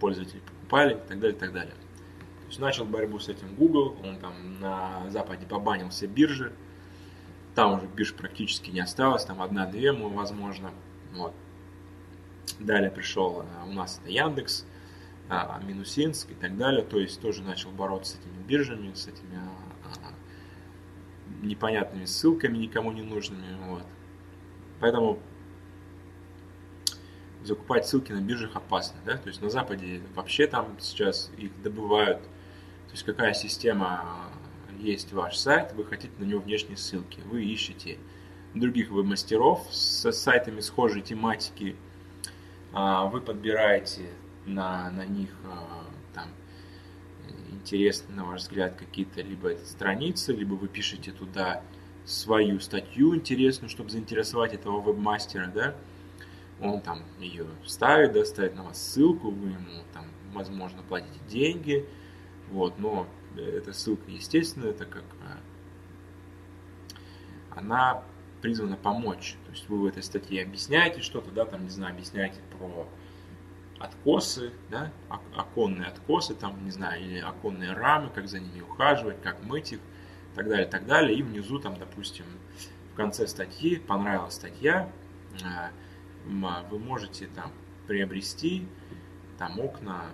пользователи покупали и так далее, и так далее. То есть начал борьбу с этим Google, он там на Западе побанил все биржи, там уже бирж практически не осталось, там одна-две, возможно. Вот. Далее пришел э, у нас это Яндекс, а, Минусинск и так далее. То есть тоже начал бороться с этими биржами, с этими а, непонятными ссылками, никому не нужными. Вот. Поэтому закупать ссылки на биржах опасно. Да? То есть на Западе вообще там сейчас их добывают. То есть какая система есть ваш сайт, вы хотите на него внешние ссылки. Вы ищете других веб-мастеров с сайтами схожей тематики, а, вы подбираете на, на них а, там интересные, на ваш взгляд, какие-то либо страницы, либо вы пишете туда свою статью интересную, чтобы заинтересовать этого вебмастера, да, он там ее ставит, да, ставит на вас ссылку, вы ему там, возможно, платите деньги, вот, но эта ссылка, естественно, это как а, она призвана помочь. То есть вы в этой статье объясняете что-то, да, там, не знаю, объясняете про откосы, да, оконные откосы, там, не знаю, или оконные рамы, как за ними ухаживать, как мыть их, так далее, так далее. И внизу, там, допустим, в конце статьи, понравилась статья, а, вы можете там приобрести там окна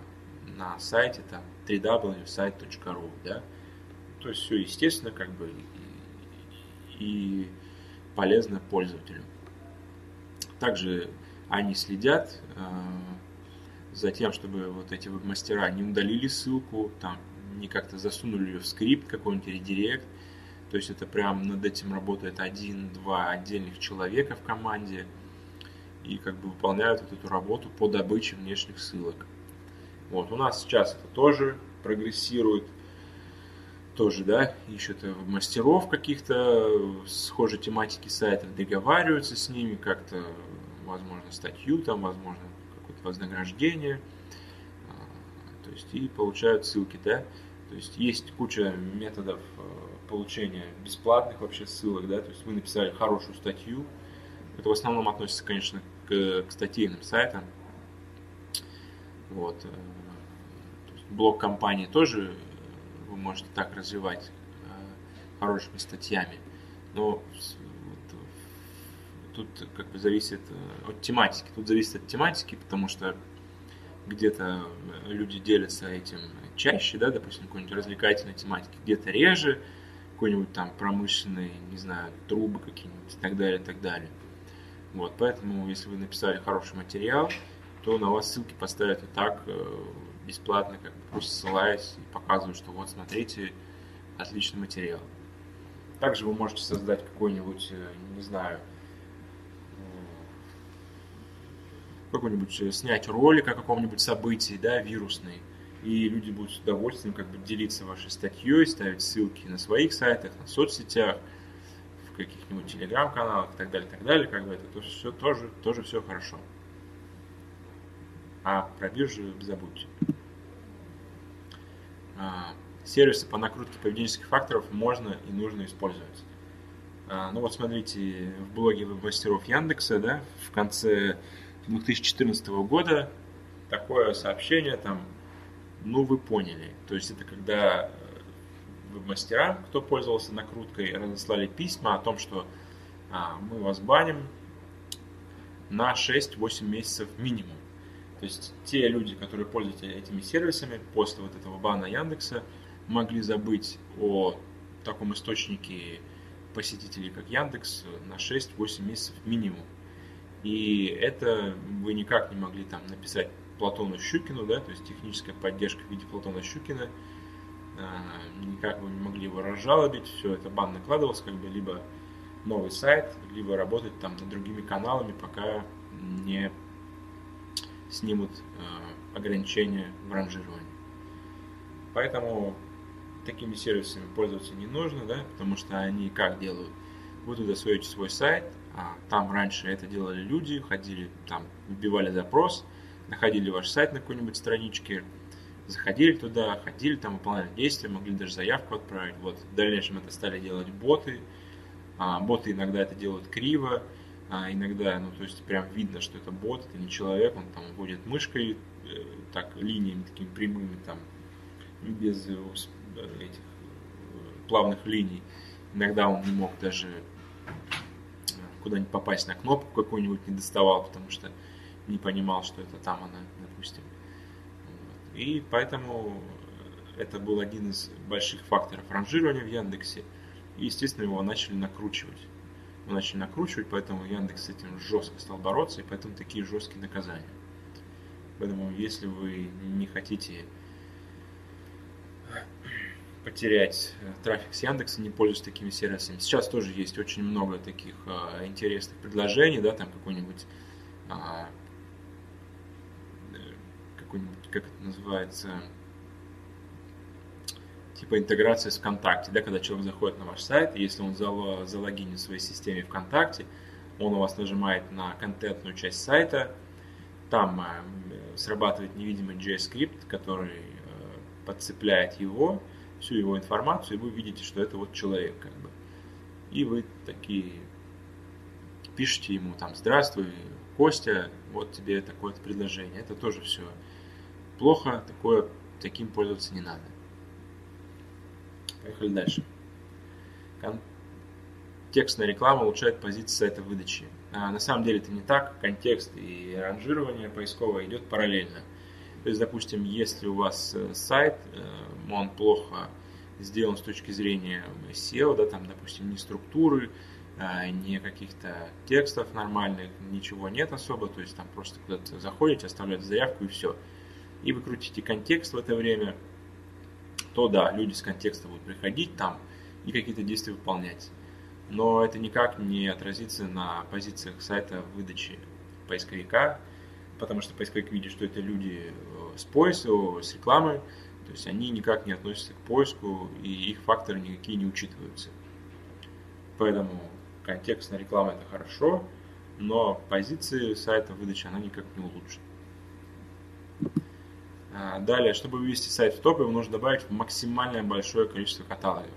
на сайте там www.site.ru, да, то есть все естественно, как бы, и, и полезно пользователю. Также они следят э, за тем, чтобы вот эти мастера не удалили ссылку, там не как-то засунули ее в скрипт какой-нибудь редирект. То есть это прям над этим работает один-два отдельных человека в команде и как бы выполняют вот эту работу по добыче внешних ссылок. Вот, у нас сейчас это тоже прогрессирует тоже, да, ищут мастеров каких-то схожей тематики сайтов, договариваются с ними как-то, возможно, статью там, возможно, какое-то вознаграждение, а, то есть и получают ссылки, да, то есть есть куча методов э, получения бесплатных вообще ссылок, да, то есть вы написали хорошую статью, это в основном относится, конечно, к, к статейным сайтам, вот, э, блок компании тоже вы можете так развивать э, хорошими статьями. Но тут как бы зависит э, от тематики. Тут зависит от тематики, потому что где-то люди делятся этим чаще, да, допустим, какой-нибудь развлекательной тематики, где-то реже, какой-нибудь там промышленный, не знаю, трубы какие-нибудь и так далее, и так далее. Вот, поэтому, если вы написали хороший материал, то на вас ссылки поставят и так э, бесплатно, как бы просто ссылаясь и показываю, что вот смотрите, отличный материал. Также вы можете создать какой-нибудь, э, не знаю, какой-нибудь э, снять ролик о каком-нибудь событии, да, вирусный, и люди будут с удовольствием как бы делиться вашей статьей, ставить ссылки на своих сайтах, на соцсетях, в каких-нибудь телеграм-каналах и так далее, так далее, как бы это тоже все, тоже, тоже все хорошо. А про биржу забудьте. А, сервисы по накрутке поведенческих факторов можно и нужно использовать. А, ну вот смотрите, в блоге мастеров Яндекса, да, в конце 2014 года такое сообщение там, ну вы поняли. То есть это когда э, веб-мастера, кто пользовался накруткой, разослали письма о том, что а, мы вас баним на 6-8 месяцев минимум. То есть те люди, которые пользуются этими сервисами после вот этого бана Яндекса, могли забыть о таком источнике посетителей, как Яндекс, на 6-8 месяцев минимум. И это вы никак не могли там написать Платону Щукину, да, то есть техническая поддержка в виде Платона Щукина, а, никак вы не могли его разжалобить, все это бан накладывался, как бы либо новый сайт, либо работать там над другими каналами, пока не снимут э, ограничения в ранжировании. Поэтому такими сервисами пользоваться не нужно, да, потому что они как делают? Туда сводите свой сайт, а там раньше это делали люди, ходили там, вбивали запрос, находили ваш сайт на какой-нибудь страничке, заходили туда, ходили там, выполняли действия, могли даже заявку отправить. Вот. В дальнейшем это стали делать боты. А, боты иногда это делают криво, а иногда, ну, то есть прям видно, что это бот, это не человек, он там вводит мышкой, э, так, линиями такими прямыми, там, без э, этих э, плавных линий. Иногда он не мог даже куда-нибудь попасть на кнопку какую-нибудь не доставал, потому что не понимал, что это там она, допустим. И поэтому это был один из больших факторов ранжирования в Яндексе. И, естественно, его начали накручивать. Начали накручивать, поэтому Яндекс с этим жестко стал бороться, и поэтому такие жесткие наказания. Поэтому, если вы не хотите потерять трафик с Яндекса, не пользуясь такими сервисами. Сейчас тоже есть очень много таких а, интересных предложений, да, там какой-нибудь а, какой-нибудь, как это называется, типа интеграция с ВКонтакте, да, когда человек заходит на ваш сайт, и если он залогинен в своей системе ВКонтакте, он у вас нажимает на контентную часть сайта, там э, срабатывает невидимый JavaScript, который э, подцепляет его, всю его информацию, и вы видите, что это вот человек, как бы. И вы такие пишете ему там «Здравствуй, Костя, вот тебе такое-то предложение». Это тоже все плохо, такое, таким пользоваться не надо. Поехали дальше. Контекстная реклама улучшает позиции сайта выдачи. А на самом деле это не так. Контекст и ранжирование поисковое идет параллельно. То есть, допустим, если у вас э, сайт, э, он плохо сделан с точки зрения SEO, да, там, допустим, ни структуры, а, ни каких-то текстов нормальных, ничего нет особо, то есть там просто куда-то заходите, оставляете заявку и все – и вы крутите контекст в это время, то да, люди с контекста будут приходить там и какие-то действия выполнять. Но это никак не отразится на позициях сайта выдачи поисковика, потому что поисковик видит, что это люди э, с поиска, с рекламы, то есть они никак не относятся к поиску, и их факторы никакие не учитываются. Поэтому контекстная реклама это хорошо, но позиции сайта выдачи она никак не улучшит. А, далее, чтобы вывести сайт в топ, его нужно добавить максимальное большое количество каталогов.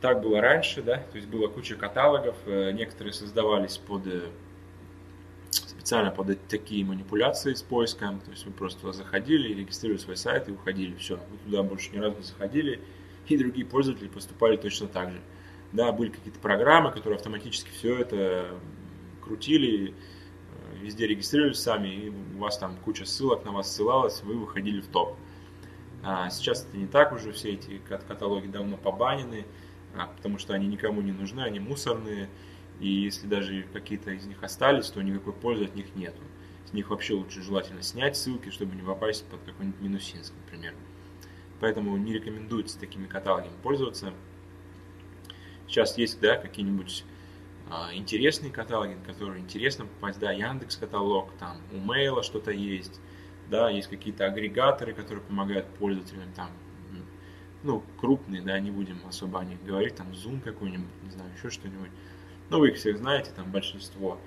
Так было раньше, да, то есть была куча каталогов, э, некоторые создавались под э, специально под такие манипуляции с поиском, то есть вы просто заходили, регистрировали свой сайт и уходили, все, вы туда больше ни разу не заходили, и другие пользователи поступали точно так же. Да, были какие-то программы, которые автоматически все это крутили, везде регистрировались сами, и у вас там куча ссылок на вас ссылалась, вы выходили в топ. А сейчас это не так уже, все эти каталоги давно побанены, а, потому что они никому не нужны, они мусорные, и если даже какие-то из них остались, то никакой пользы от них нету. С них вообще лучше желательно снять ссылки, чтобы не попасть под какой-нибудь минусинск, например. Поэтому не рекомендуется такими каталогами пользоваться. Сейчас есть, да, какие-нибудь интересные каталоги, на которые интересно попасть, да, Яндекс каталог, там у Мейла что-то есть, да, есть какие-то агрегаторы, которые помогают пользователям, там, ну, крупные, да, не будем особо о них говорить, там, Zoom какой-нибудь, не знаю, еще что-нибудь. Ну, вы их всех знаете, там большинство.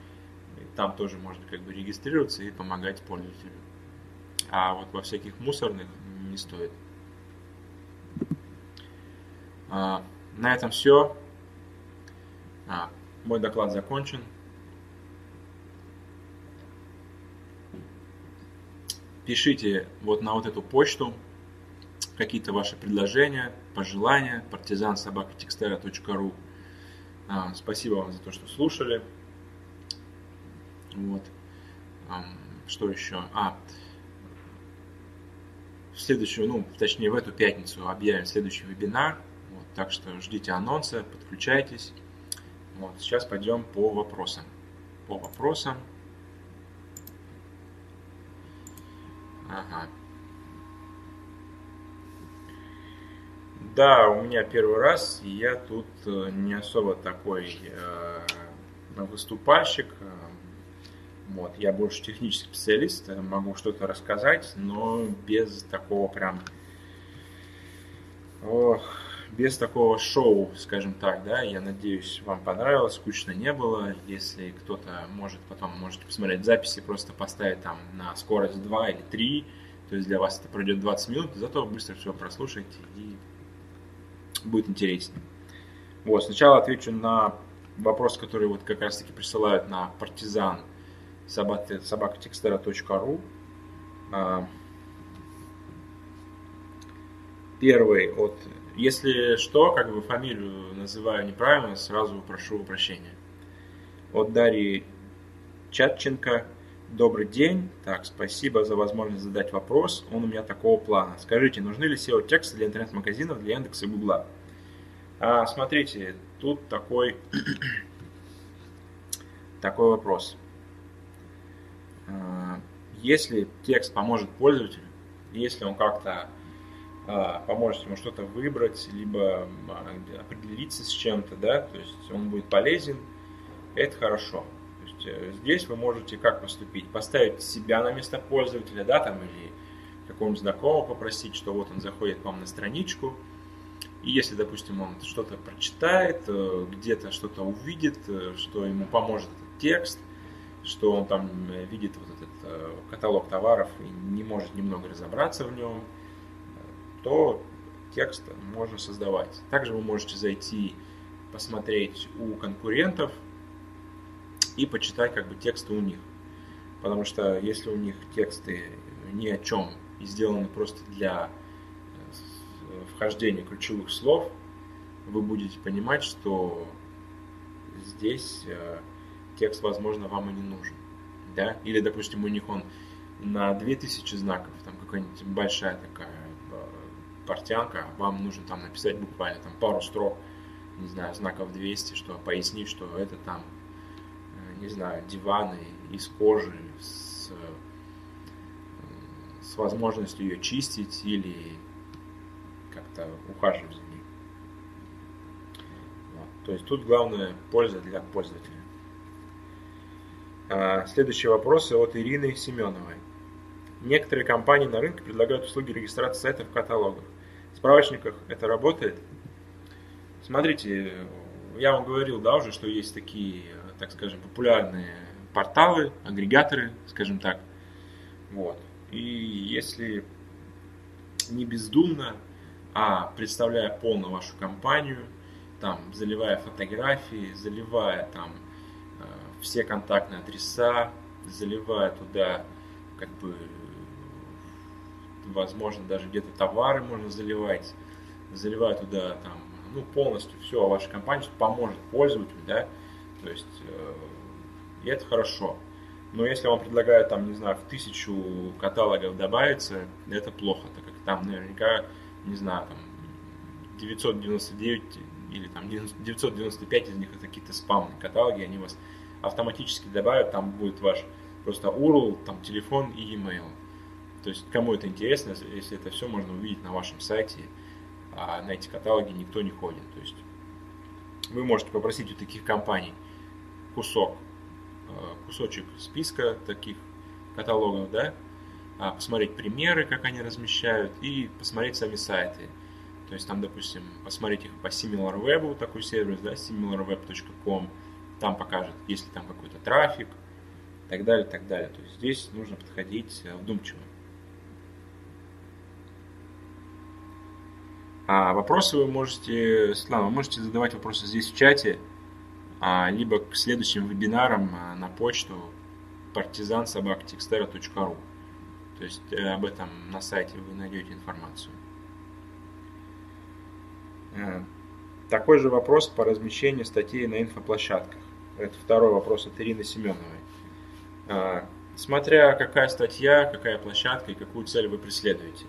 Там тоже можно как бы регистрироваться и помогать пользователю. А вот во всяких мусорных не стоит. А, на этом все. А, мой доклад закончен. Пишите вот на вот эту почту какие-то ваши предложения, пожелания, партизан текстера.ру. А, спасибо вам за то, что слушали. Вот. Что еще? А, в следующую, ну, точнее, в эту пятницу объявим следующий вебинар. Вот, так что ждите анонса, подключайтесь. Вот, сейчас пойдем по вопросам. По вопросам. Ага. Да, у меня первый раз, я тут э, не особо такой э, выступальщик. Э, вот, я больше технический специалист, могу что-то рассказать, но без такого прям Ох, без такого шоу, скажем так, да, я надеюсь, вам понравилось, скучно не было. Если кто-то может потом, можете посмотреть записи, просто поставить там на скорость 2 или 3, то есть для вас это пройдет 20 минут, зато быстро все прослушаете и будет интереснее. Вот, сначала отвечу на вопрос, который вот как раз таки присылают на партизан собакатекстера.ру. А, первый от... Если что, как бы фамилию называю неправильно, сразу прошу прощения. От Дарьи Чатченко. Добрый день. Так, спасибо за возможность задать вопрос. Он у меня такого плана. Скажите, нужны ли SEO-тексты для интернет-магазинов, для Яндекса и Гугла? А, смотрите, тут такой, такой вопрос. А, если текст поможет пользователю, если он как-то поможет ему что-то выбрать, либо а, определиться с чем-то, да, то есть он будет полезен, это хорошо. То есть э, здесь вы можете как поступить? Поставить себя на место пользователя, да, там, или какого-нибудь знакомого попросить, что вот он заходит к вам на страничку, и если, допустим, он что-то прочитает, э, где-то что-то увидит, э, что ему поможет этот текст, что он там видит вот этот каталог товаров и не может немного разобраться в нем, то текст можно создавать. Также вы можете зайти, посмотреть у конкурентов и почитать как бы тексты у них. Потому что если у них тексты ни о чем и сделаны просто для вхождения ключевых слов, вы будете понимать, что здесь э, текст, возможно, вам и не нужен. Да? Или, допустим, у них он на 2000 знаков, там какая-нибудь большая такая э, портянка, вам нужно там написать буквально там пару строк, не знаю, знаков 200, чтобы пояснить, что это там, э, не знаю, диваны из кожи с, с возможностью ее чистить или как-то ухаживать за ней. Вот. То есть тут главное польза для пользователя. А, следующий вопрос от Ирины Семеновой. Некоторые компании на рынке предлагают услуги регистрации сайтов в каталогах. Справочниках это работает? Смотрите, я вам говорил, да, уже, что есть такие, так скажем, популярные порталы, агрегаторы, скажем так. Вот. И если не бездумно а представляя полно вашу компанию, там, заливая фотографии, заливая там э, все контактные адреса, заливая туда как бы возможно даже где-то товары можно заливать, заливая туда там ну полностью все о вашей компании, что поможет пользователю, да, то есть э, и это хорошо. Но если вам предлагают там, не знаю, в тысячу каталогов добавиться, это плохо, так как там наверняка не знаю, там 999 или там 995 из них это какие-то спамные каталоги, они вас автоматически добавят, там будет ваш просто URL, там телефон и email. То есть кому это интересно, если это все можно увидеть на вашем сайте, а на эти каталоги никто не ходит. То есть вы можете попросить у таких компаний кусок, э, кусочек списка таких каталогов, да, а, посмотреть примеры, как они размещают, и посмотреть сами сайты. То есть там, допустим, посмотреть их по SimilarWeb, такой сервис, да, similarweb.com, там покажет, есть ли там какой-то трафик, и так далее, и так далее. То есть здесь нужно подходить э, вдумчиво. А вопросы вы можете, Светлана, вы можете задавать вопросы здесь в чате, а, либо к следующим вебинарам а, на почту partizansobakatextera.ru. То есть э, об этом на сайте вы найдете информацию. Э, такой же вопрос по размещению статей на инфоплощадках. Это второй вопрос от Ирины Семеновой. Э, смотря какая статья, какая площадка и какую цель вы преследуете.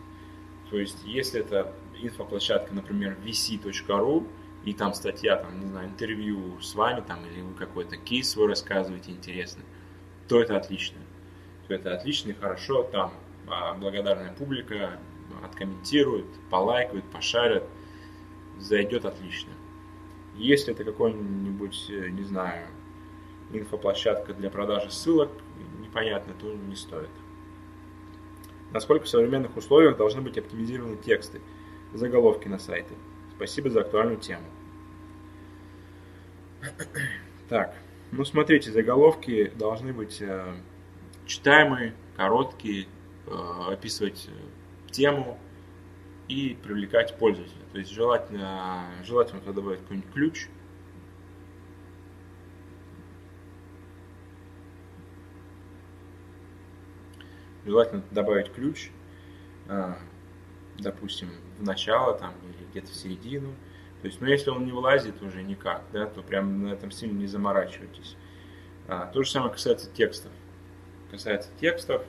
То есть, если это инфоплощадка, например, vc.ru, и там статья, там, не знаю, интервью с вами, там, или вы какой-то кейс свой рассказываете интересный, то это отлично то это отлично и хорошо, там а, благодарная публика откомментирует, полайкает, пошарит, зайдет отлично. Если это какой-нибудь, э, не знаю, инфоплощадка для продажи ссылок, непонятно, то не стоит. Насколько в современных условиях должны быть оптимизированы тексты? Заголовки на сайте. Спасибо за актуальную тему. Так, ну смотрите, заголовки должны быть э, читаемые, короткие, э, описывать э, тему и привлекать пользователя. То есть желательно, желательно туда добавить какой-нибудь ключ. Желательно добавить ключ, э, допустим, в начало там, или где-то в середину. То есть, ну, если он не вылазит уже никак, да, то прям на этом сильно не заморачивайтесь. А, то же самое касается текстов. Касается текстов,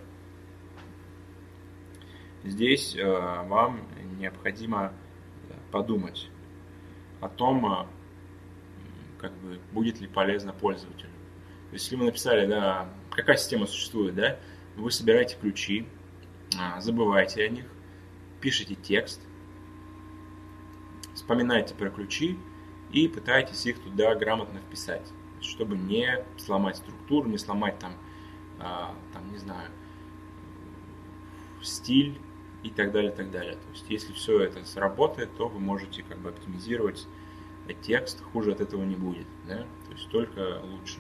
здесь э, вам необходимо подумать о том, э, как бы, будет ли полезно пользователю. То есть, если вы написали, да, какая система существует, да, вы собираете ключи, а, забываете о них, пишите текст, вспоминаете про ключи и пытаетесь их туда грамотно вписать, чтобы не сломать структуру, не сломать там, а, там не знаю, стиль и так далее, так далее. То есть, если все это сработает, то вы можете как бы оптимизировать текст, хуже от этого не будет, да? То есть только лучше.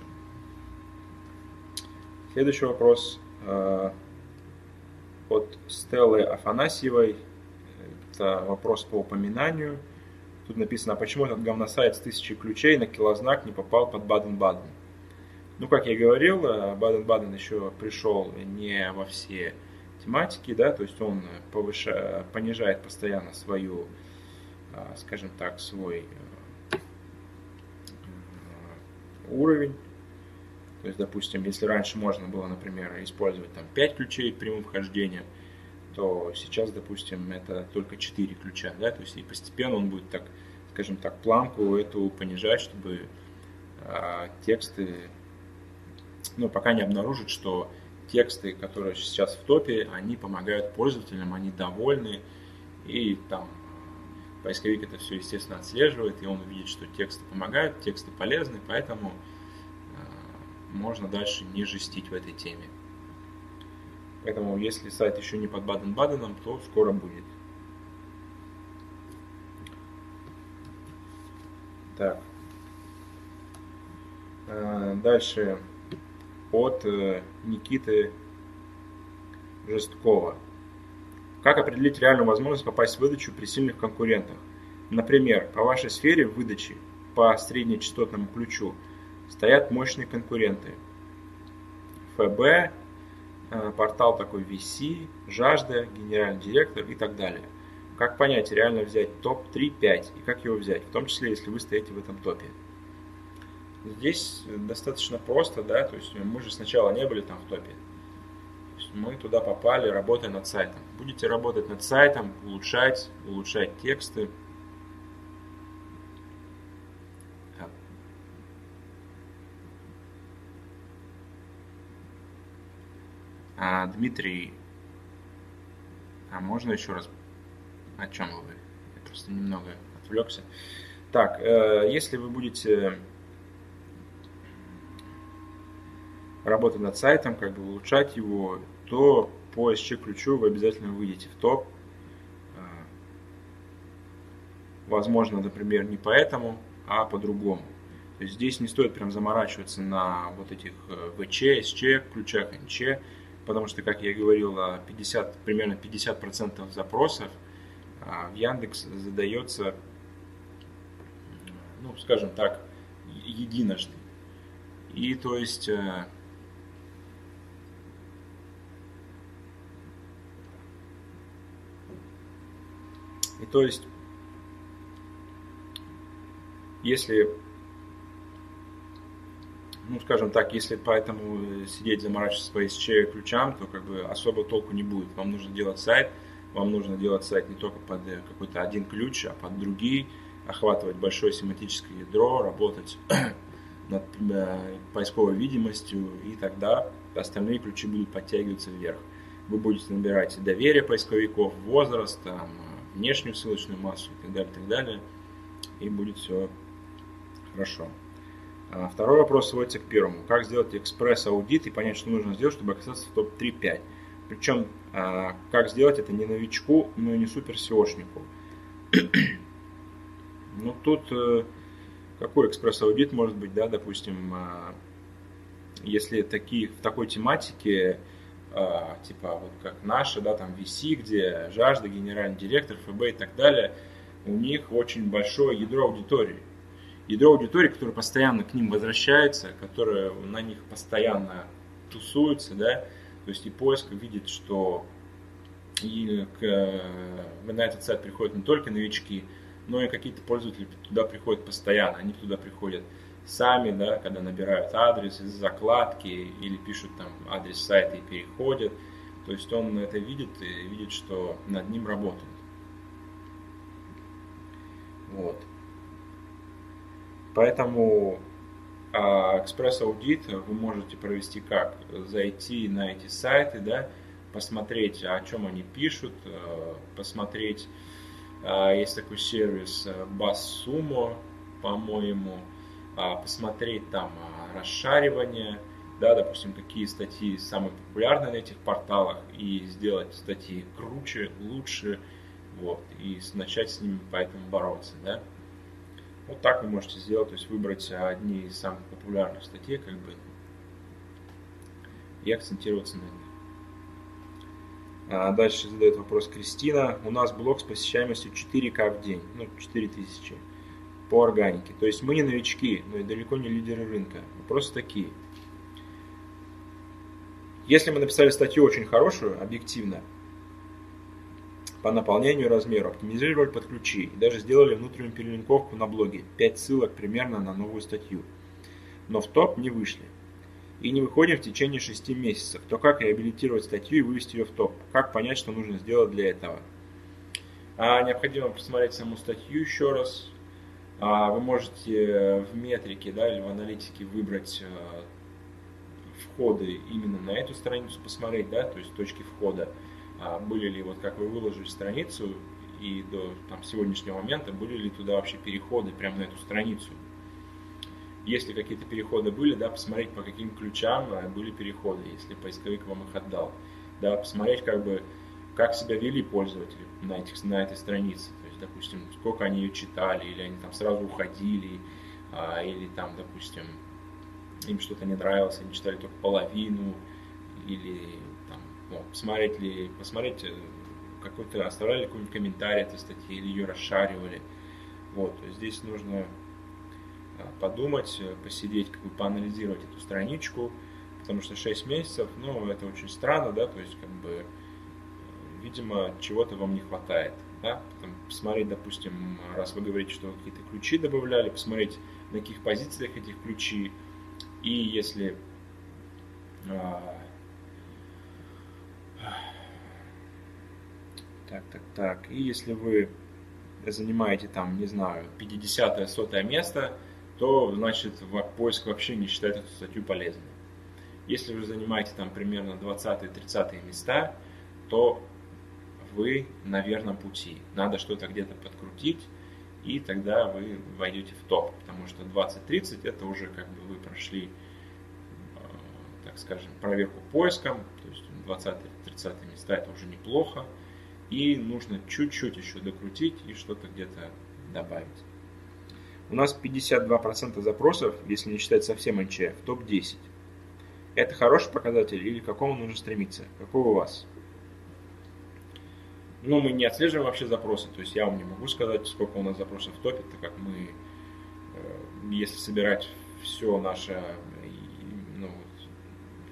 Следующий вопрос э, от Стеллы Афанасьевой. Это вопрос по упоминанию. Тут написано, а почему этот говносайт с тысячей ключей на килознак не попал под Баден-Баден? Ну, как я говорил, э, Баден-Баден еще пришел не во все тематики, да, то есть он повышает, понижает постоянно свою, э, скажем так, свой э, уровень. То есть, допустим, если раньше можно было, например, использовать там 5 ключей прямым вхождением, то сейчас, допустим, это только 4 ключа, да, то есть и постепенно он будет так, скажем так, планку эту понижать, чтобы э, тексты, ну, пока не обнаружит, что тексты, которые сейчас в топе, они помогают пользователям, они довольны, и там поисковик это все, естественно, отслеживает, и он увидит, что тексты помогают, тексты полезны, поэтому э, можно дальше не жестить в этой теме. Поэтому, если сайт еще не под Баден-Баденом, то скоро будет. Так. Э, дальше от э, Никиты Жесткова. Как определить реальную возможность попасть в выдачу при сильных конкурентах? Например, по вашей сфере выдачи по среднечастотному ключу стоят мощные конкуренты. ФБ, портал такой VC, Жажда, генеральный директор и так далее. Как понять, реально взять топ 3-5 и как его взять, в том числе, если вы стоите в этом топе. Здесь достаточно просто, да, то есть мы же сначала не были там в топе. То есть мы туда попали, работая над сайтом. Будете работать над сайтом, улучшать, улучшать тексты, А, Дмитрий, а можно еще раз? О чем вы? Я просто немного отвлекся. Так, э, если вы будете работать над сайтом, как бы улучшать его, то по SC-ключу вы обязательно выйдете в топ. Э, возможно, например, не поэтому, а по-другому. То есть здесь не стоит прям заморачиваться на вот этих VC, SC ключах, NC потому что, как я говорил, 50, примерно 50% запросов а, в Яндекс задается, ну, скажем так, единожды. И то есть э, И то есть, если ну, скажем так, если поэтому сидеть заморачиваться по SC ключам, то как бы особо толку не будет. Вам нужно делать сайт, вам нужно делать сайт не только под э, какой-то один ключ, а под другие, охватывать большое семантическое ядро, работать над э, поисковой видимостью, и тогда остальные ключи будут подтягиваться вверх. Вы будете набирать доверие поисковиков, возраст, там, внешнюю ссылочную массу и так далее, и так далее, и будет все хорошо. А, второй вопрос сводится к первому. Как сделать экспресс-аудит и понять, что нужно сделать, чтобы оказаться в топ-3-5? Причем, а, как сделать это не новичку, но и не супер. Ну, тут э, какой экспресс-аудит может быть, да, допустим, э, если такие, в такой тематике, типа вот как наша, да, там VC, где жажда, генеральный директор, ФБ и так далее, у них очень большое ядро аудитории. Ядро аудитории, которое постоянно к ним возвращается, которое на них постоянно тусуется, да, то есть и поиск видит, что и к, на этот сайт приходят не только новички, но и какие-то пользователи туда приходят постоянно. Они туда приходят сами, да, когда набирают адрес из закладки или пишут там адрес сайта и переходят. То есть он это видит и видит, что над ним работают. Вот. Поэтому а, экспресс-аудит вы можете провести как? Зайти на эти сайты, да, посмотреть, о чем они пишут, э, посмотреть, э, есть такой сервис э, BassSumo, по-моему, посмотреть там расшаривание, да, допустим, какие статьи самые популярные на этих порталах, и сделать статьи круче, лучше, вот, и начать с ними поэтому бороться, да. Вот так вы можете сделать, то есть выбрать одни из самых популярных статей, как бы, и акцентироваться на них. А дальше задает вопрос Кристина. У нас блог с посещаемостью 4К в день, ну 4000 по органике. То есть мы не новички, но и далеко не лидеры рынка. Вопросы такие. Если мы написали статью очень хорошую, объективно, по наполнению размеру, оптимизировали под ключи и даже сделали внутреннюю перелинковку на блоге, 5 ссылок примерно на новую статью, но в топ не вышли и не выходим в течение 6 месяцев, то как реабилитировать статью и вывести ее в топ? Как понять, что нужно сделать для этого? А, необходимо посмотреть саму статью еще раз. А, вы можете в метрике да, или в аналитике выбрать а, входы именно на эту страницу, посмотреть, да, то есть точки входа. А, были ли, вот как вы выложили страницу, и до там, сегодняшнего момента были ли туда вообще переходы прямо на эту страницу если какие-то переходы были, да, посмотреть, по каким ключам э, были переходы, если поисковик вам их отдал. Да, посмотреть, как бы, как себя вели пользователи на, этих, на этой странице. То есть, допустим, сколько они ее читали, или они там сразу уходили, а, или там, допустим, им что-то не нравилось, они читали только половину, или там, ну, посмотреть ли, посмотреть, э, какой-то, оставляли какой-нибудь комментарий этой статьи, или ее расшаривали. Вот, здесь нужно Э, подумать, э, посидеть, как бы поанализировать эту страничку, потому что 6 месяцев, ну, это очень странно, да, то есть, как бы, видимо, чего-то вам не хватает, да, Потом посмотреть, допустим, раз вы говорите, что какие-то ключи добавляли, посмотреть, на каких позициях этих ключи, и если а, так, так, так, и если вы занимаете там, не знаю, 50-100 место, то значит поиск вообще не считает эту статью полезной. Если вы занимаете там примерно 20-30 места, то вы на верном пути. Надо что-то где-то подкрутить, и тогда вы войдете в топ, потому что 20-30 это уже как бы вы прошли, э, так скажем, проверку поиском, то есть 20-30 места это уже неплохо, и нужно чуть-чуть еще докрутить и что-то где-то добавить. У нас 52% запросов, если не считать совсем НЧ, в топ-10. Это хороший показатель или к какому нужно стремиться? Какой у вас? Ну, мы не отслеживаем вообще запросы, то есть я вам не могу сказать, сколько у нас запросов в топе, так как мы, э, если собирать все наше, ну,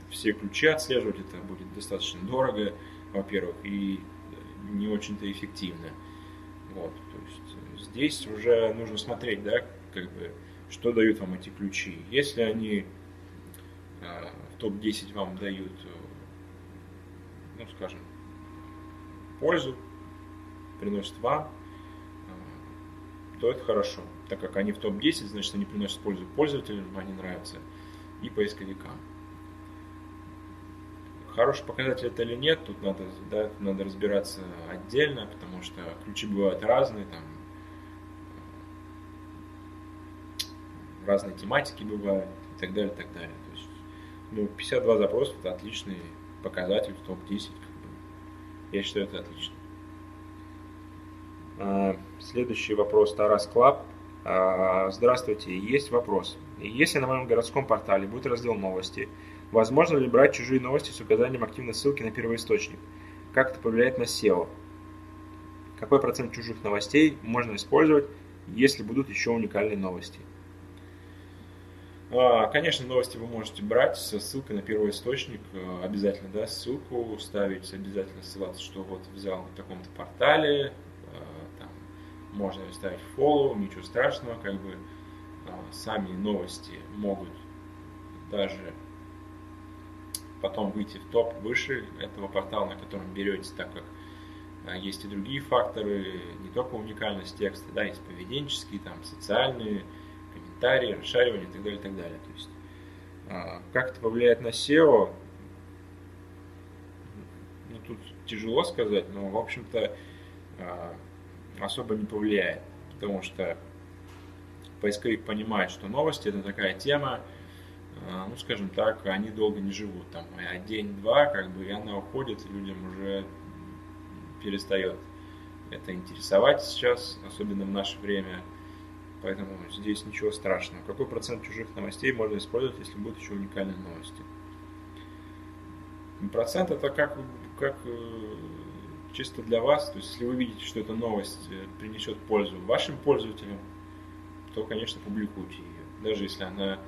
все ключи отслеживать, это будет достаточно дорого, во-первых, и не очень-то эффективно. Вот, то есть здесь уже нужно смотреть, да, как бы, что дают вам эти ключи. Если они э, в топ-10 вам дают, э, ну, скажем, пользу, приносят вам, э, то это хорошо. Так как они в топ-10, значит, они приносят пользу пользователям, они нравятся, и поисковикам. Хороший показатель это или нет, тут надо, да, надо разбираться отдельно, потому что ключи бывают разные, там разные тематики бывают и так далее, и так далее. То есть, ну, 52 запроса это отличный показатель в топ-10. Как бы. Я считаю, это отлично. А, следующий вопрос Тарас Клаб. А, здравствуйте, есть вопрос. Если на моем городском портале будет раздел новости, возможно ли брать чужие новости с указанием активной ссылки на первоисточник? Как это повлияет на SEO? Какой процент чужих новостей можно использовать, если будут еще уникальные новости? А, конечно, новости вы можете брать со ссылкой на первоисточник, э, обязательно, да, ссылку ставить, обязательно ссылаться, что вот взял на таком-то портале, э, там, можно ставить follow, ничего страшного, как бы а, сами новости могут даже потом выйти в топ выше этого портала, на котором берете, так как а, есть и другие факторы, не только уникальность текста, да, есть поведенческие, там, социальные, комментарии, расшаривание и так далее, и так далее. То есть, а, как это повлияет на SEO, ну, тут тяжело сказать, но, в общем-то, а, особо не повлияет, потому что поисковик понимает, что новости это такая тема, ну, скажем так, они долго не живут, там, а день-два, как бы, и она уходит, и людям уже перестает это интересовать сейчас, особенно в наше время – Поэтому здесь ничего страшного. Какой процент чужих новостей можно использовать, если будут еще уникальные новости? Процент это как, как э, чисто для вас. То есть, если вы видите, что эта новость э, принесет пользу вашим пользователям, то, конечно, публикуйте ее. Даже если она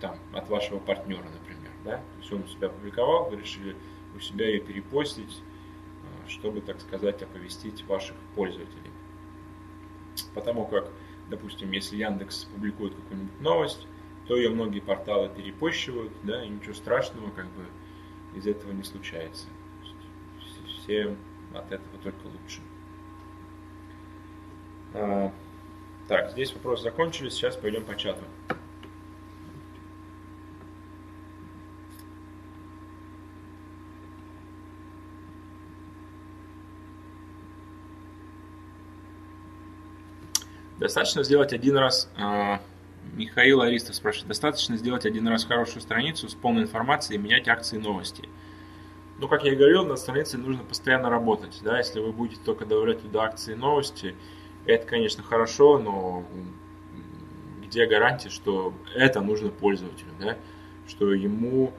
там, от вашего партнера, например. Да? То есть он у себя опубликовал, вы решили у себя ее перепостить, чтобы, так сказать, оповестить ваших пользователей. Потому как допустим, если Яндекс публикует какую-нибудь новость, то ее многие порталы перепощивают, да, и ничего страшного как бы из этого не случается. Все от этого только лучше. А, так, здесь вопросы закончились, сейчас пойдем по чату. Достаточно сделать один раз, э, Михаил Аристов спрашивает, достаточно сделать один раз хорошую страницу с полной информацией и менять акции и новости. Ну, как я и говорил, на странице нужно постоянно работать. Да? Если вы будете только добавлять туда акции и новости, это, конечно, хорошо, но где гарантия, что это нужно пользователю, да? что ему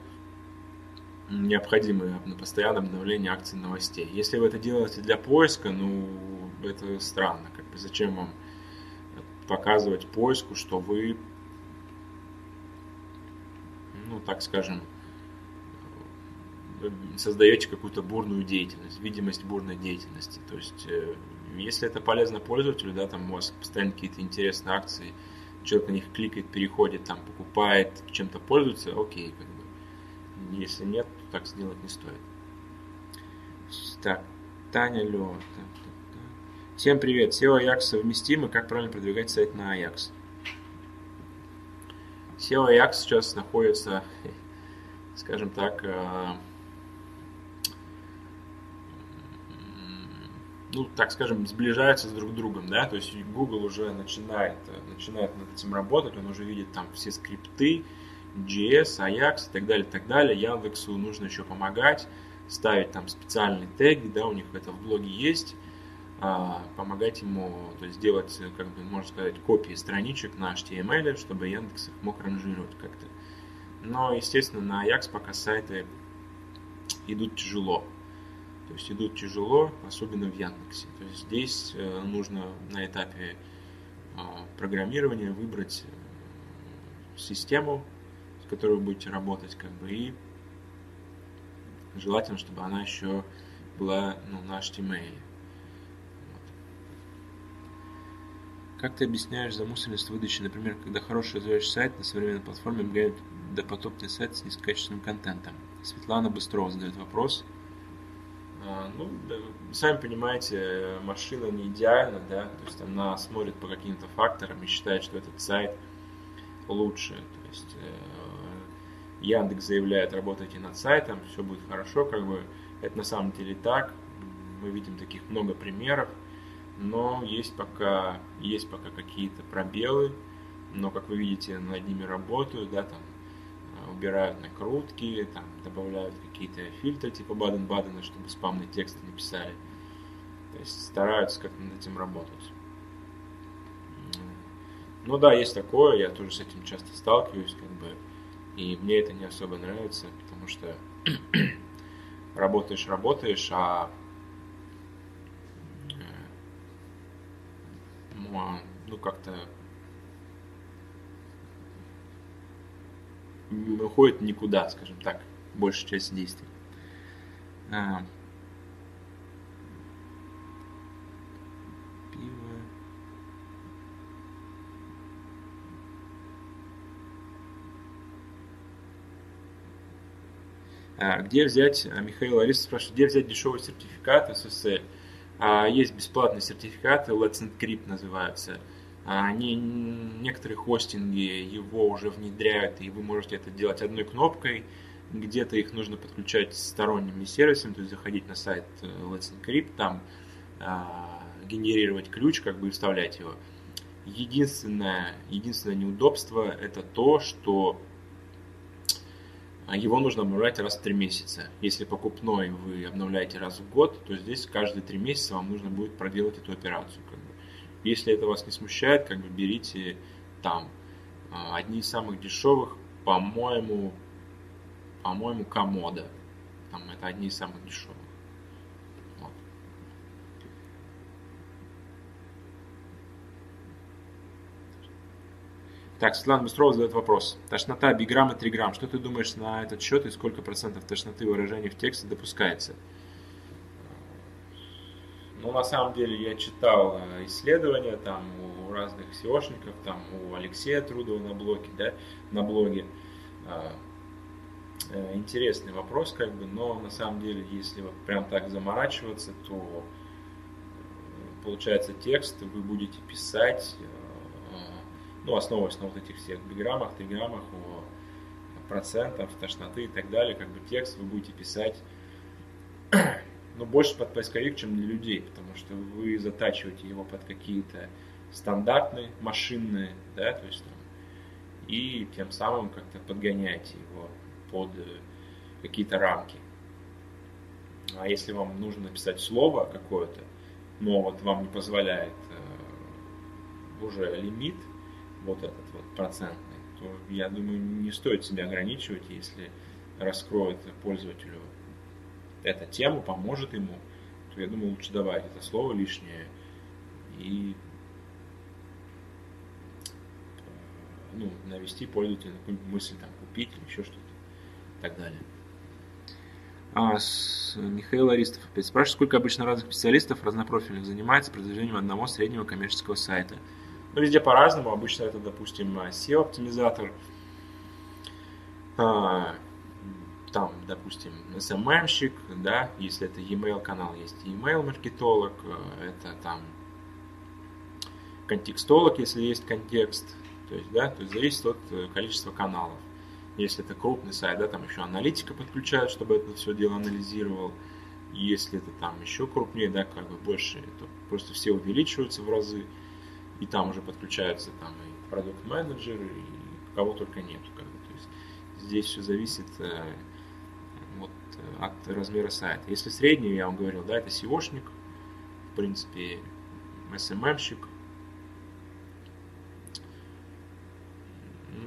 необходимо постоянное обновление акций новостей. Если вы это делаете для поиска, ну, это странно. Как бы зачем вам показывать поиску, что вы, ну, так скажем, создаете какую-то бурную деятельность, видимость бурной деятельности. То есть, э, если это полезно пользователю, да, там у вас постоянно какие-то интересные акции, человек на них кликает, переходит, там, покупает, чем-то пользуется, окей, как бы. Если нет, то так сделать не стоит. Так, Таня Лева. Всем привет! SEO Ajax совместимы. Как правильно продвигать сайт на Ajax? SEO Ajax сейчас находится, скажем так, э, ну, так скажем, сближаются с друг другом, да, то есть Google уже начинает, начинает над этим работать, он уже видит там все скрипты, JS, Ajax и так далее, и так далее. Яндексу нужно еще помогать, ставить там специальный тег, да, у них это в блоге есть, помогать ему то есть делать, как бы, можно сказать, копии страничек на HTML, чтобы Яндекс их мог ранжировать как-то. Но, естественно, на Ajax пока сайты идут тяжело. То есть идут тяжело, особенно в Яндексе. То есть здесь э, нужно на этапе а, программирования выбрать э, систему, с которой вы будете работать, как бы, и желательно, чтобы она еще была ну, на HTML. Как ты объясняешь замусоренность выдачи, например, когда хороший развивающий сайт на современной платформе обгоняет допотопный сайт с низкокачественным контентом? Светлана Быстрова задает вопрос. А, ну, сами понимаете, машина не идеальна, да, то есть она смотрит по каким-то факторам и считает, что этот сайт лучше. То есть э, Яндекс заявляет, работайте над сайтом, все будет хорошо, как бы это на самом деле так. Мы видим таких много примеров но есть пока, есть пока какие-то пробелы, но, как вы видите, над ними работают, да, там, э, убирают накрутки, там, добавляют какие-то фильтры типа Баден-Бадена, чтобы спамные тексты не писали. То есть стараются как-то над этим работать. Ну да, есть такое, я тоже с этим часто сталкиваюсь, как бы, и мне это не особо нравится, потому что работаешь, работаешь, а ну как-то уходит никуда, скажем так, большая часть действий. А, А, где взять, а, Михаил Лариса спрашивает, где взять дешевый сертификат SSL? А, есть бесплатные сертификаты, Let's Encrypt называются. Они, некоторые хостинги его уже внедряют, и вы можете это делать одной кнопкой. Где-то их нужно подключать сторонними сервисами, то есть заходить на сайт э, Let's Encrypt, там генерировать ключ, как бы вставлять его. Единственное, единственное неудобство это то, что а его нужно обновлять раз в три месяца. Если покупной вы обновляете раз в год, то здесь каждые три месяца вам нужно будет проделать эту операцию. Как бы. Если это вас не смущает, как бы берите там. А, одни из самых дешевых, по-моему, по-моему, комода. Там это одни из самых дешевых. Так, Светлана Быстрова задает вопрос. Тошнота биграмма 3 грамм. Что ты думаешь на этот счет и сколько процентов тошноты выражений в тексте допускается? Ну, на самом деле, я читал э, исследования там у разных SEOшников, там у Алексея Трудова на блоге, да, на блоге. А, э, интересный вопрос, как бы, но на самом деле, если вот прям так заморачиваться, то э, получается текст вы будете писать ну, основываясь на вот этих всех биграммах, триграммах, о процентах, тошноты и так далее, как бы текст вы будете писать, ну, больше под поисковик, чем для людей, потому что вы затачиваете его под какие-то стандартные, машинные, да, то есть там, и тем самым как-то подгоняете его под э, какие-то рамки. А если вам нужно написать слово какое-то, но вот вам не позволяет э, уже лимит, вот этот вот процентный, то я думаю, не стоит себя ограничивать, если раскроет пользователю эта тема, поможет ему, то я думаю, лучше добавить это слово лишнее и ну, навести пользователя на какую-нибудь мысль там купить или еще что-то и так далее. А, с Михаил Аристов опять спрашивает, сколько обычно разных специалистов разнопрофильных занимается продвижением одного среднего коммерческого сайта – но везде по-разному. Обычно это, допустим, SEO-оптимизатор. А, там, допустим, SMM-щик, да, если это e-mail канал, есть email-маркетолог, э, это там контекстолог, если есть контекст, то есть, да, то есть зависит от э, количества каналов. Если это крупный сайт, да, там еще аналитика подключают, чтобы это все дело анализировал. Если это там еще крупнее, да, как бы больше, то просто все увеличиваются в разы и там уже подключаются там и продукт-менеджеры, и кого только нет. Как бы. То есть здесь все зависит э, вот, от размера сайта. Если средний, я вам говорил, да, это SEOшник, в принципе, SMM-щик,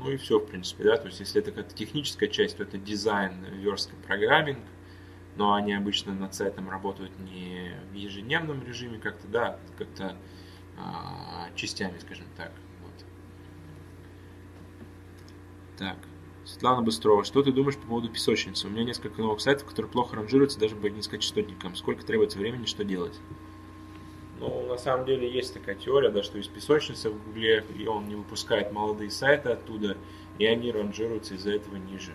ну и все, в принципе, да, то есть если это какая-то техническая часть, то это дизайн, верстка, программинг, но они обычно над сайтом работают не в ежедневном режиме как-то, да, как-то частями, скажем так. Вот. Так. Светлана Быстрова, что ты думаешь по поводу песочницы? У меня несколько новых сайтов, которые плохо ранжируются даже по низкочастотникам. Сколько требуется времени, что делать? Ну, на самом деле есть такая теория, да, что есть песочница в Гугле, и он не выпускает молодые сайты оттуда, и они ранжируются из-за этого ниже.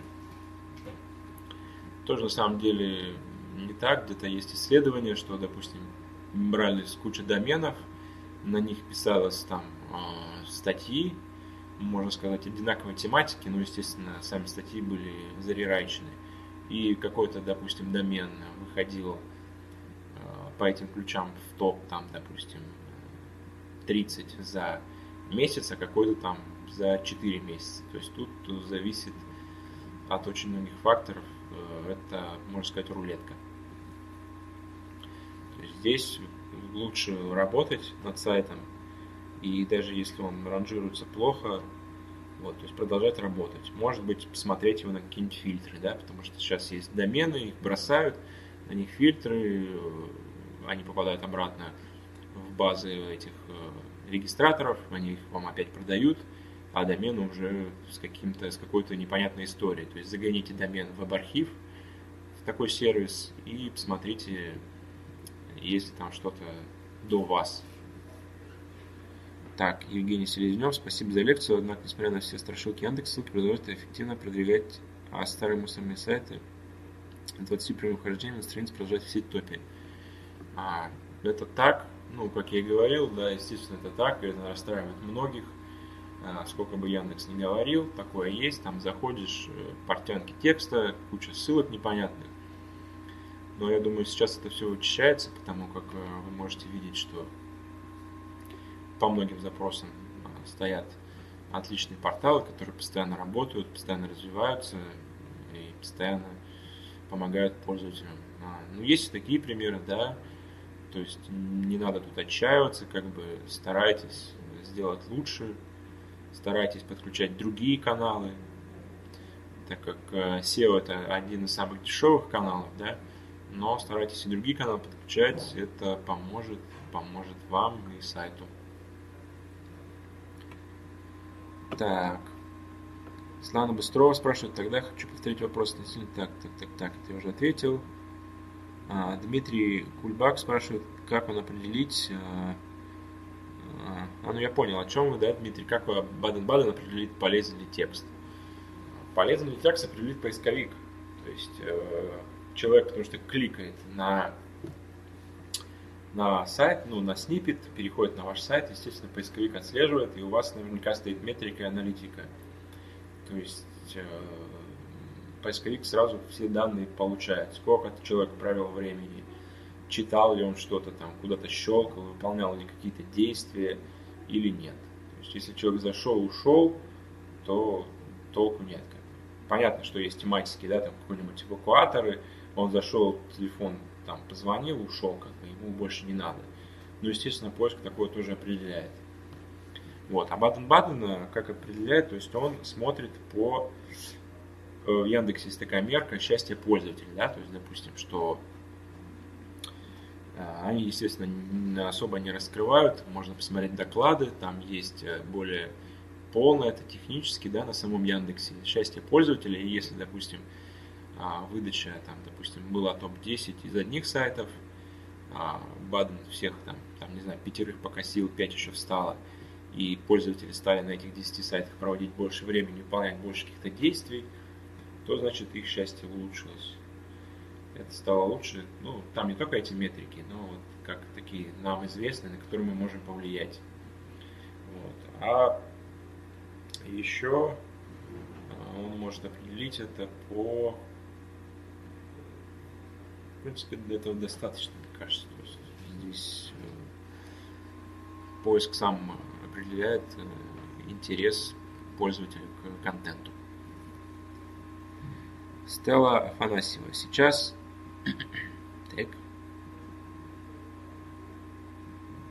Тоже на самом деле не так. Где-то есть исследования, что, допустим, брали с кучи доменов, на них писалось там э, статьи, можно сказать, одинаковой тематики, но, естественно, сами статьи были зарерайчены. И какой-то, допустим, домен выходил э, по этим ключам в топ, там, допустим, 30 за месяц, а какой-то там за 4 месяца. То есть тут зависит от очень многих факторов. Э, это, можно сказать, рулетка. То есть здесь лучше работать над сайтом, и даже если он ранжируется плохо, вот, то есть продолжать работать. Может быть, посмотреть его на какие-нибудь фильтры, да, потому что сейчас есть домены, их бросают, на них фильтры, э, они попадают обратно в базы этих э, регистраторов, они их вам опять продают, а домен уже с, каким-то, с какой-то непонятной историей. То есть загоните домен в веб-архив, такой сервис, и посмотрите, есть ли там что-то до вас. Так, Евгений Селезнев, спасибо за лекцию, однако, несмотря на все страшилки Яндекс, ссылки продолжают эффективно продвигать а старые мусорные сайты 20 прямых хождений на странице продолжать все топе. А, это так, ну, как я и говорил, да, естественно, это так, это расстраивает многих. А, сколько бы Яндекс не говорил, такое есть, там заходишь, э, портянки текста, куча ссылок непонятных. Но я думаю, сейчас это все учащается, потому как э, вы можете видеть, что по многим запросам а, стоят отличные порталы, которые постоянно работают, постоянно развиваются и постоянно помогают пользователям. А, ну, есть и такие примеры, да, то есть не надо тут отчаиваться, как бы старайтесь сделать лучше, старайтесь подключать другие каналы, так как э, SEO это один из самых дешевых каналов, да, но старайтесь и другие каналы подключать, это поможет, поможет вам и сайту. Так. Слана Быстрова спрашивает, тогда хочу повторить вопрос относительно... Так, так, так, так, я уже ответил. А, Дмитрий Кульбак спрашивает, как он определить... А, а, а, ну я понял, о чем вы, да, Дмитрий, как вы Баден-Баден определит, полезен ли текст. Полезен ли текст определит поисковик. То есть э, человек, потому что кликает на на сайт, ну, на снипет, переходит на ваш сайт, естественно, поисковик отслеживает, и у вас наверняка стоит метрика и аналитика. То есть э, поисковик сразу все данные получает, сколько человек провел времени, читал ли он что-то там, куда-то щелкал, выполнял ли какие-то действия или нет. То есть если человек зашел, ушел, то толку нет. Понятно, что есть тематические, да, там какой-нибудь эвакуаторы, он зашел, телефон там позвонил, ушел, как бы ему больше не надо. Но, естественно, поиск такое тоже определяет. Вот. А Баден-Баден как определяет, то есть он смотрит по э, в Яндексе есть такая мерка счастья пользователя, да, то есть, допустим, что э, они, естественно, особо не раскрывают, можно посмотреть доклады, там есть э, более полное, это технически, да, на самом Яндексе, счастье пользователя, и если, допустим, а, выдача, там, допустим, была топ-10 из одних сайтов, а Баден всех там, там, не знаю, пятерых покосил, пять еще встало, и пользователи стали на этих 10 сайтах проводить больше времени, выполнять больше каких-то действий, то значит их счастье улучшилось. Это стало лучше. Ну, там не только эти метрики, но вот как такие нам известные, на которые мы можем повлиять. Вот. А еще а, он может определить это по в принципе, для этого достаточно, мне кажется. То есть здесь э, поиск сам определяет э, интерес пользователя к контенту. Стелла Афанасьева. Сейчас... так.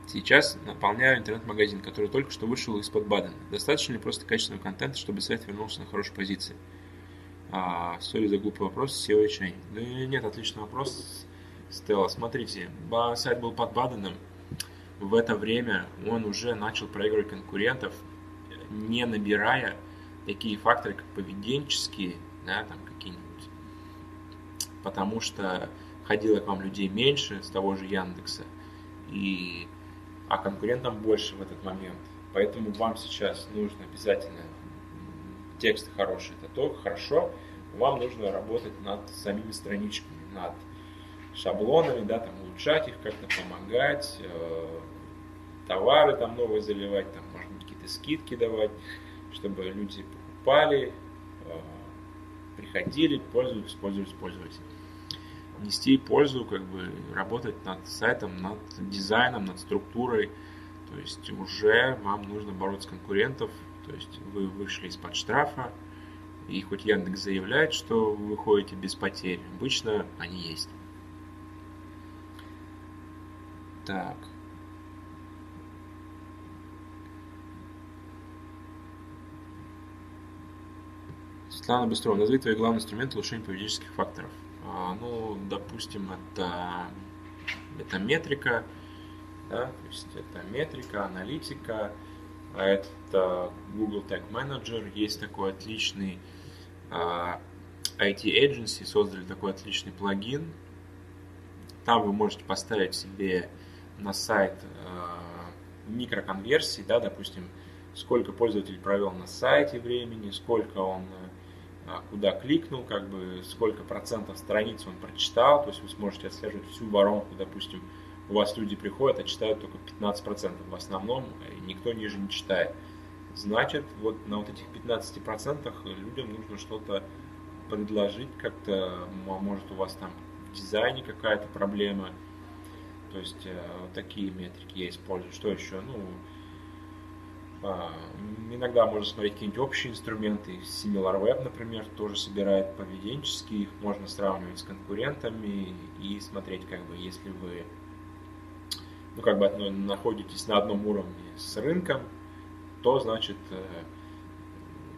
Сейчас наполняю интернет-магазин, который только что вышел из-под Бадена. Достаточно ли просто качественного контента, чтобы сайт вернулся на хорошей позиции? А, сори за глупый вопрос, SEO и Да нет, отличный вопрос, Стелла. Смотрите, сайт был под Баденом. В это время он уже начал проигрывать конкурентов, не набирая такие факторы, как поведенческие, да, там какие-нибудь. Потому что ходило к вам людей меньше с того же Яндекса, и, а конкурентам больше в этот момент. Поэтому вам сейчас нужно обязательно тексты хорошие, это то хорошо, вам нужно работать над самими страничками, над шаблонами, да, там улучшать их, как-то помогать, э, товары там новые заливать, там, может быть, какие-то скидки давать, чтобы люди покупали, э, приходили, пользовались, пользовались, пользовались. Нести пользу, как бы работать над сайтом, над дизайном, над структурой. То есть уже вам нужно бороться с конкурентов, то есть вы вышли из-под штрафа, и хоть Яндекс заявляет, что вы выходите без потерь, обычно они есть. Так. Светлана Быстрова, назови твои главные инструменты улучшения поведенческих факторов. А, ну, допустим, это, это метрика, да, то есть это метрика, аналитика, а это Google Tag Manager, есть такой отличный а, IT Agency, создали такой отличный плагин. Там вы можете поставить себе на сайт а, микроконверсии, да, допустим, сколько пользователь провел на сайте времени, сколько он а, куда кликнул, как бы сколько процентов страниц он прочитал, то есть вы сможете отслеживать всю воронку, допустим, у вас люди приходят, а читают только 15% в основном, и никто ниже не читает. Значит, вот на вот этих 15% людям нужно что-то предложить как-то, может у вас там в дизайне какая-то проблема, то есть э, вот такие метрики я использую. Что еще? Ну, а, иногда можно смотреть какие-нибудь общие инструменты. SimilarWeb, например, тоже собирает поведенческие. Их можно сравнивать с конкурентами и смотреть, как бы, если вы ну, как бы находитесь на одном уровне с рынком, то значит э,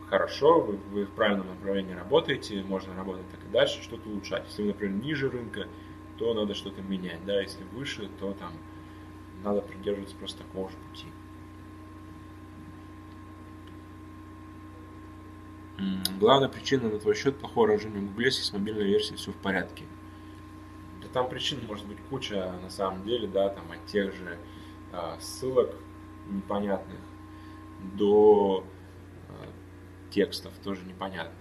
хорошо, вы, вы в правильном направлении работаете, можно работать так и дальше, что-то улучшать. Если вы, например, ниже рынка, то надо что-то менять, да, если выше, то там надо придерживаться просто такого же пути. Главная причина на твой счет плохого рождения в Google, если с мобильной версией все в порядке там причин может быть куча на самом деле, да, там от тех же э, ссылок непонятных до э, текстов тоже непонятных.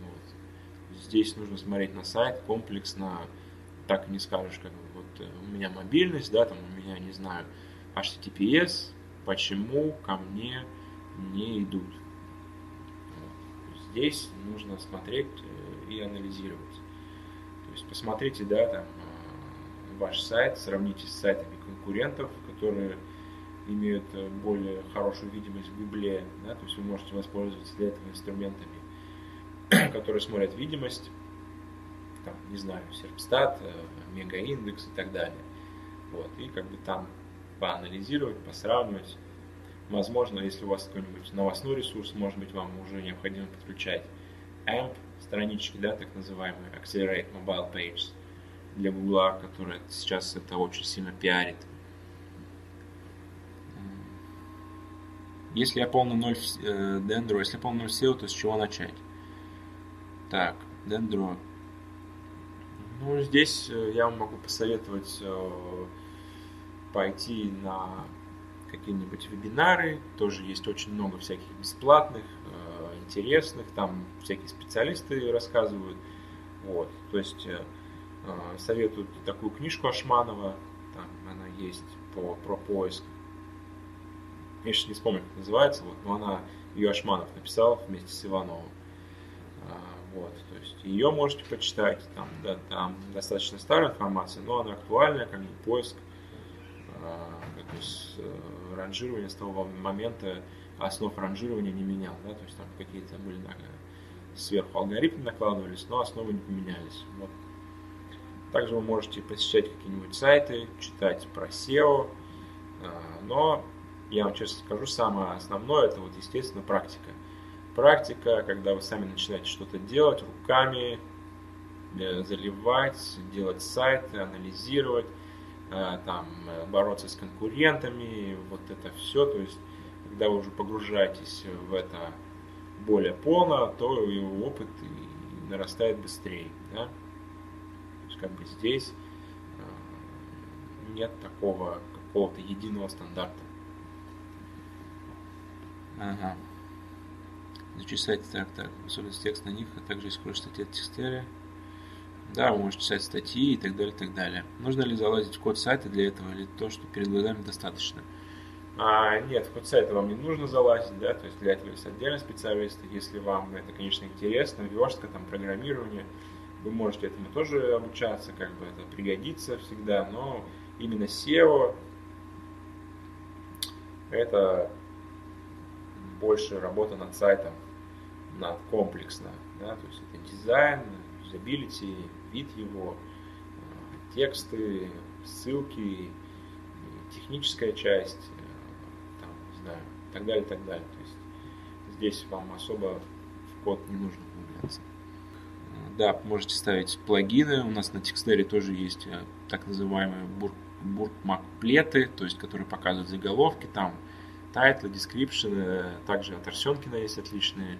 Вот. Здесь нужно смотреть на сайт комплексно, так не скажешь, как вот э, у меня мобильность, да, там у меня, не знаю, HTTPS, почему ко мне не идут. Вот. Здесь нужно смотреть э, и анализировать. То есть посмотрите, да, там, ваш сайт, сравните с сайтами конкурентов, которые имеют э, более хорошую видимость в Гугле, да, то есть вы можете воспользоваться для этого инструментами, которые смотрят видимость, там, не знаю, Серпстат, э, Мегаиндекс и так далее. Вот, и как бы там поанализировать, посравнивать. Возможно, если у вас какой-нибудь новостной ресурс, может быть, вам уже необходимо подключать AMP, странички, да, так называемые Accelerate Mobile Pages для Google, которые сейчас это очень сильно пиарит. Если я полный ноль э, Dendro, если я полный ноль SEO, то с чего начать? Так, Dendro. Ну, здесь э, я вам могу посоветовать э, пойти на какие-нибудь вебинары. Тоже есть очень много всяких бесплатных интересных, там всякие специалисты рассказывают. Вот, то есть э, э советуют такую книжку Ашманова, там она есть по, про поиск. Я сейчас не вспомню, как называется, вот, но она, ее Ашманов написал вместе с Ивановым. А, вот, то есть ее можете почитать, там, да, там достаточно старая информация, но она актуальная, как бы поиск, а, то есть э, ранжирование с того момента, основ ранжирования не менял, да, то есть там какие-то были сверху алгоритмы накладывались, но основы не поменялись. Вот. Также вы можете посещать какие-нибудь сайты, читать про SEO, а, но я вам честно скажу, самое основное это вот естественно практика. Практика, когда вы сами начинаете что-то делать руками, э, заливать, делать сайты, анализировать, э, там, э, бороться с конкурентами, вот это все, то есть когда вы уже погружаетесь в это более полно, то и опыт нарастает быстрее. Да? То есть как бы здесь э, нет такого какого-то единого стандарта. Ага. Зачесать так, так, особенность текст на них, а также использовать статьи от текстаря. Да, вы можете писать статьи и так далее, и так далее. Нужно ли залазить в код сайта для этого, или то, что перед глазами достаточно? А, нет, в сайт вам не нужно залазить, да, то есть для этого есть отдельные специалисты. Если вам это, конечно, интересно, верстка, там, программирование, вы можете этому тоже обучаться, как бы это пригодится всегда, но именно SEO это больше работа над сайтом, над комплексно, да, то есть это дизайн, юзабилити, вид его, э, тексты, ссылки, техническая часть, э, там, не знаю, и так далее, так далее. То есть здесь вам особо в код не нужно углубляться. Да, можете ставить плагины. У нас на Текстере тоже есть э, так называемые букмарклеты, то есть которые показывают заголовки, там тайтлы, description, также от Арсенкина есть отличные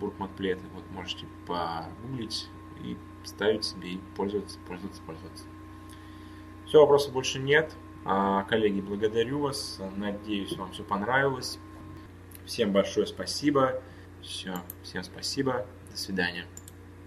букмарклеты. Вот можете погуглить и ставить себе и пользоваться, пользоваться, пользоваться. Все, вопросов больше нет. А, коллеги, благодарю вас. Надеюсь, вам все понравилось. Всем большое спасибо. Все, всем спасибо. До свидания.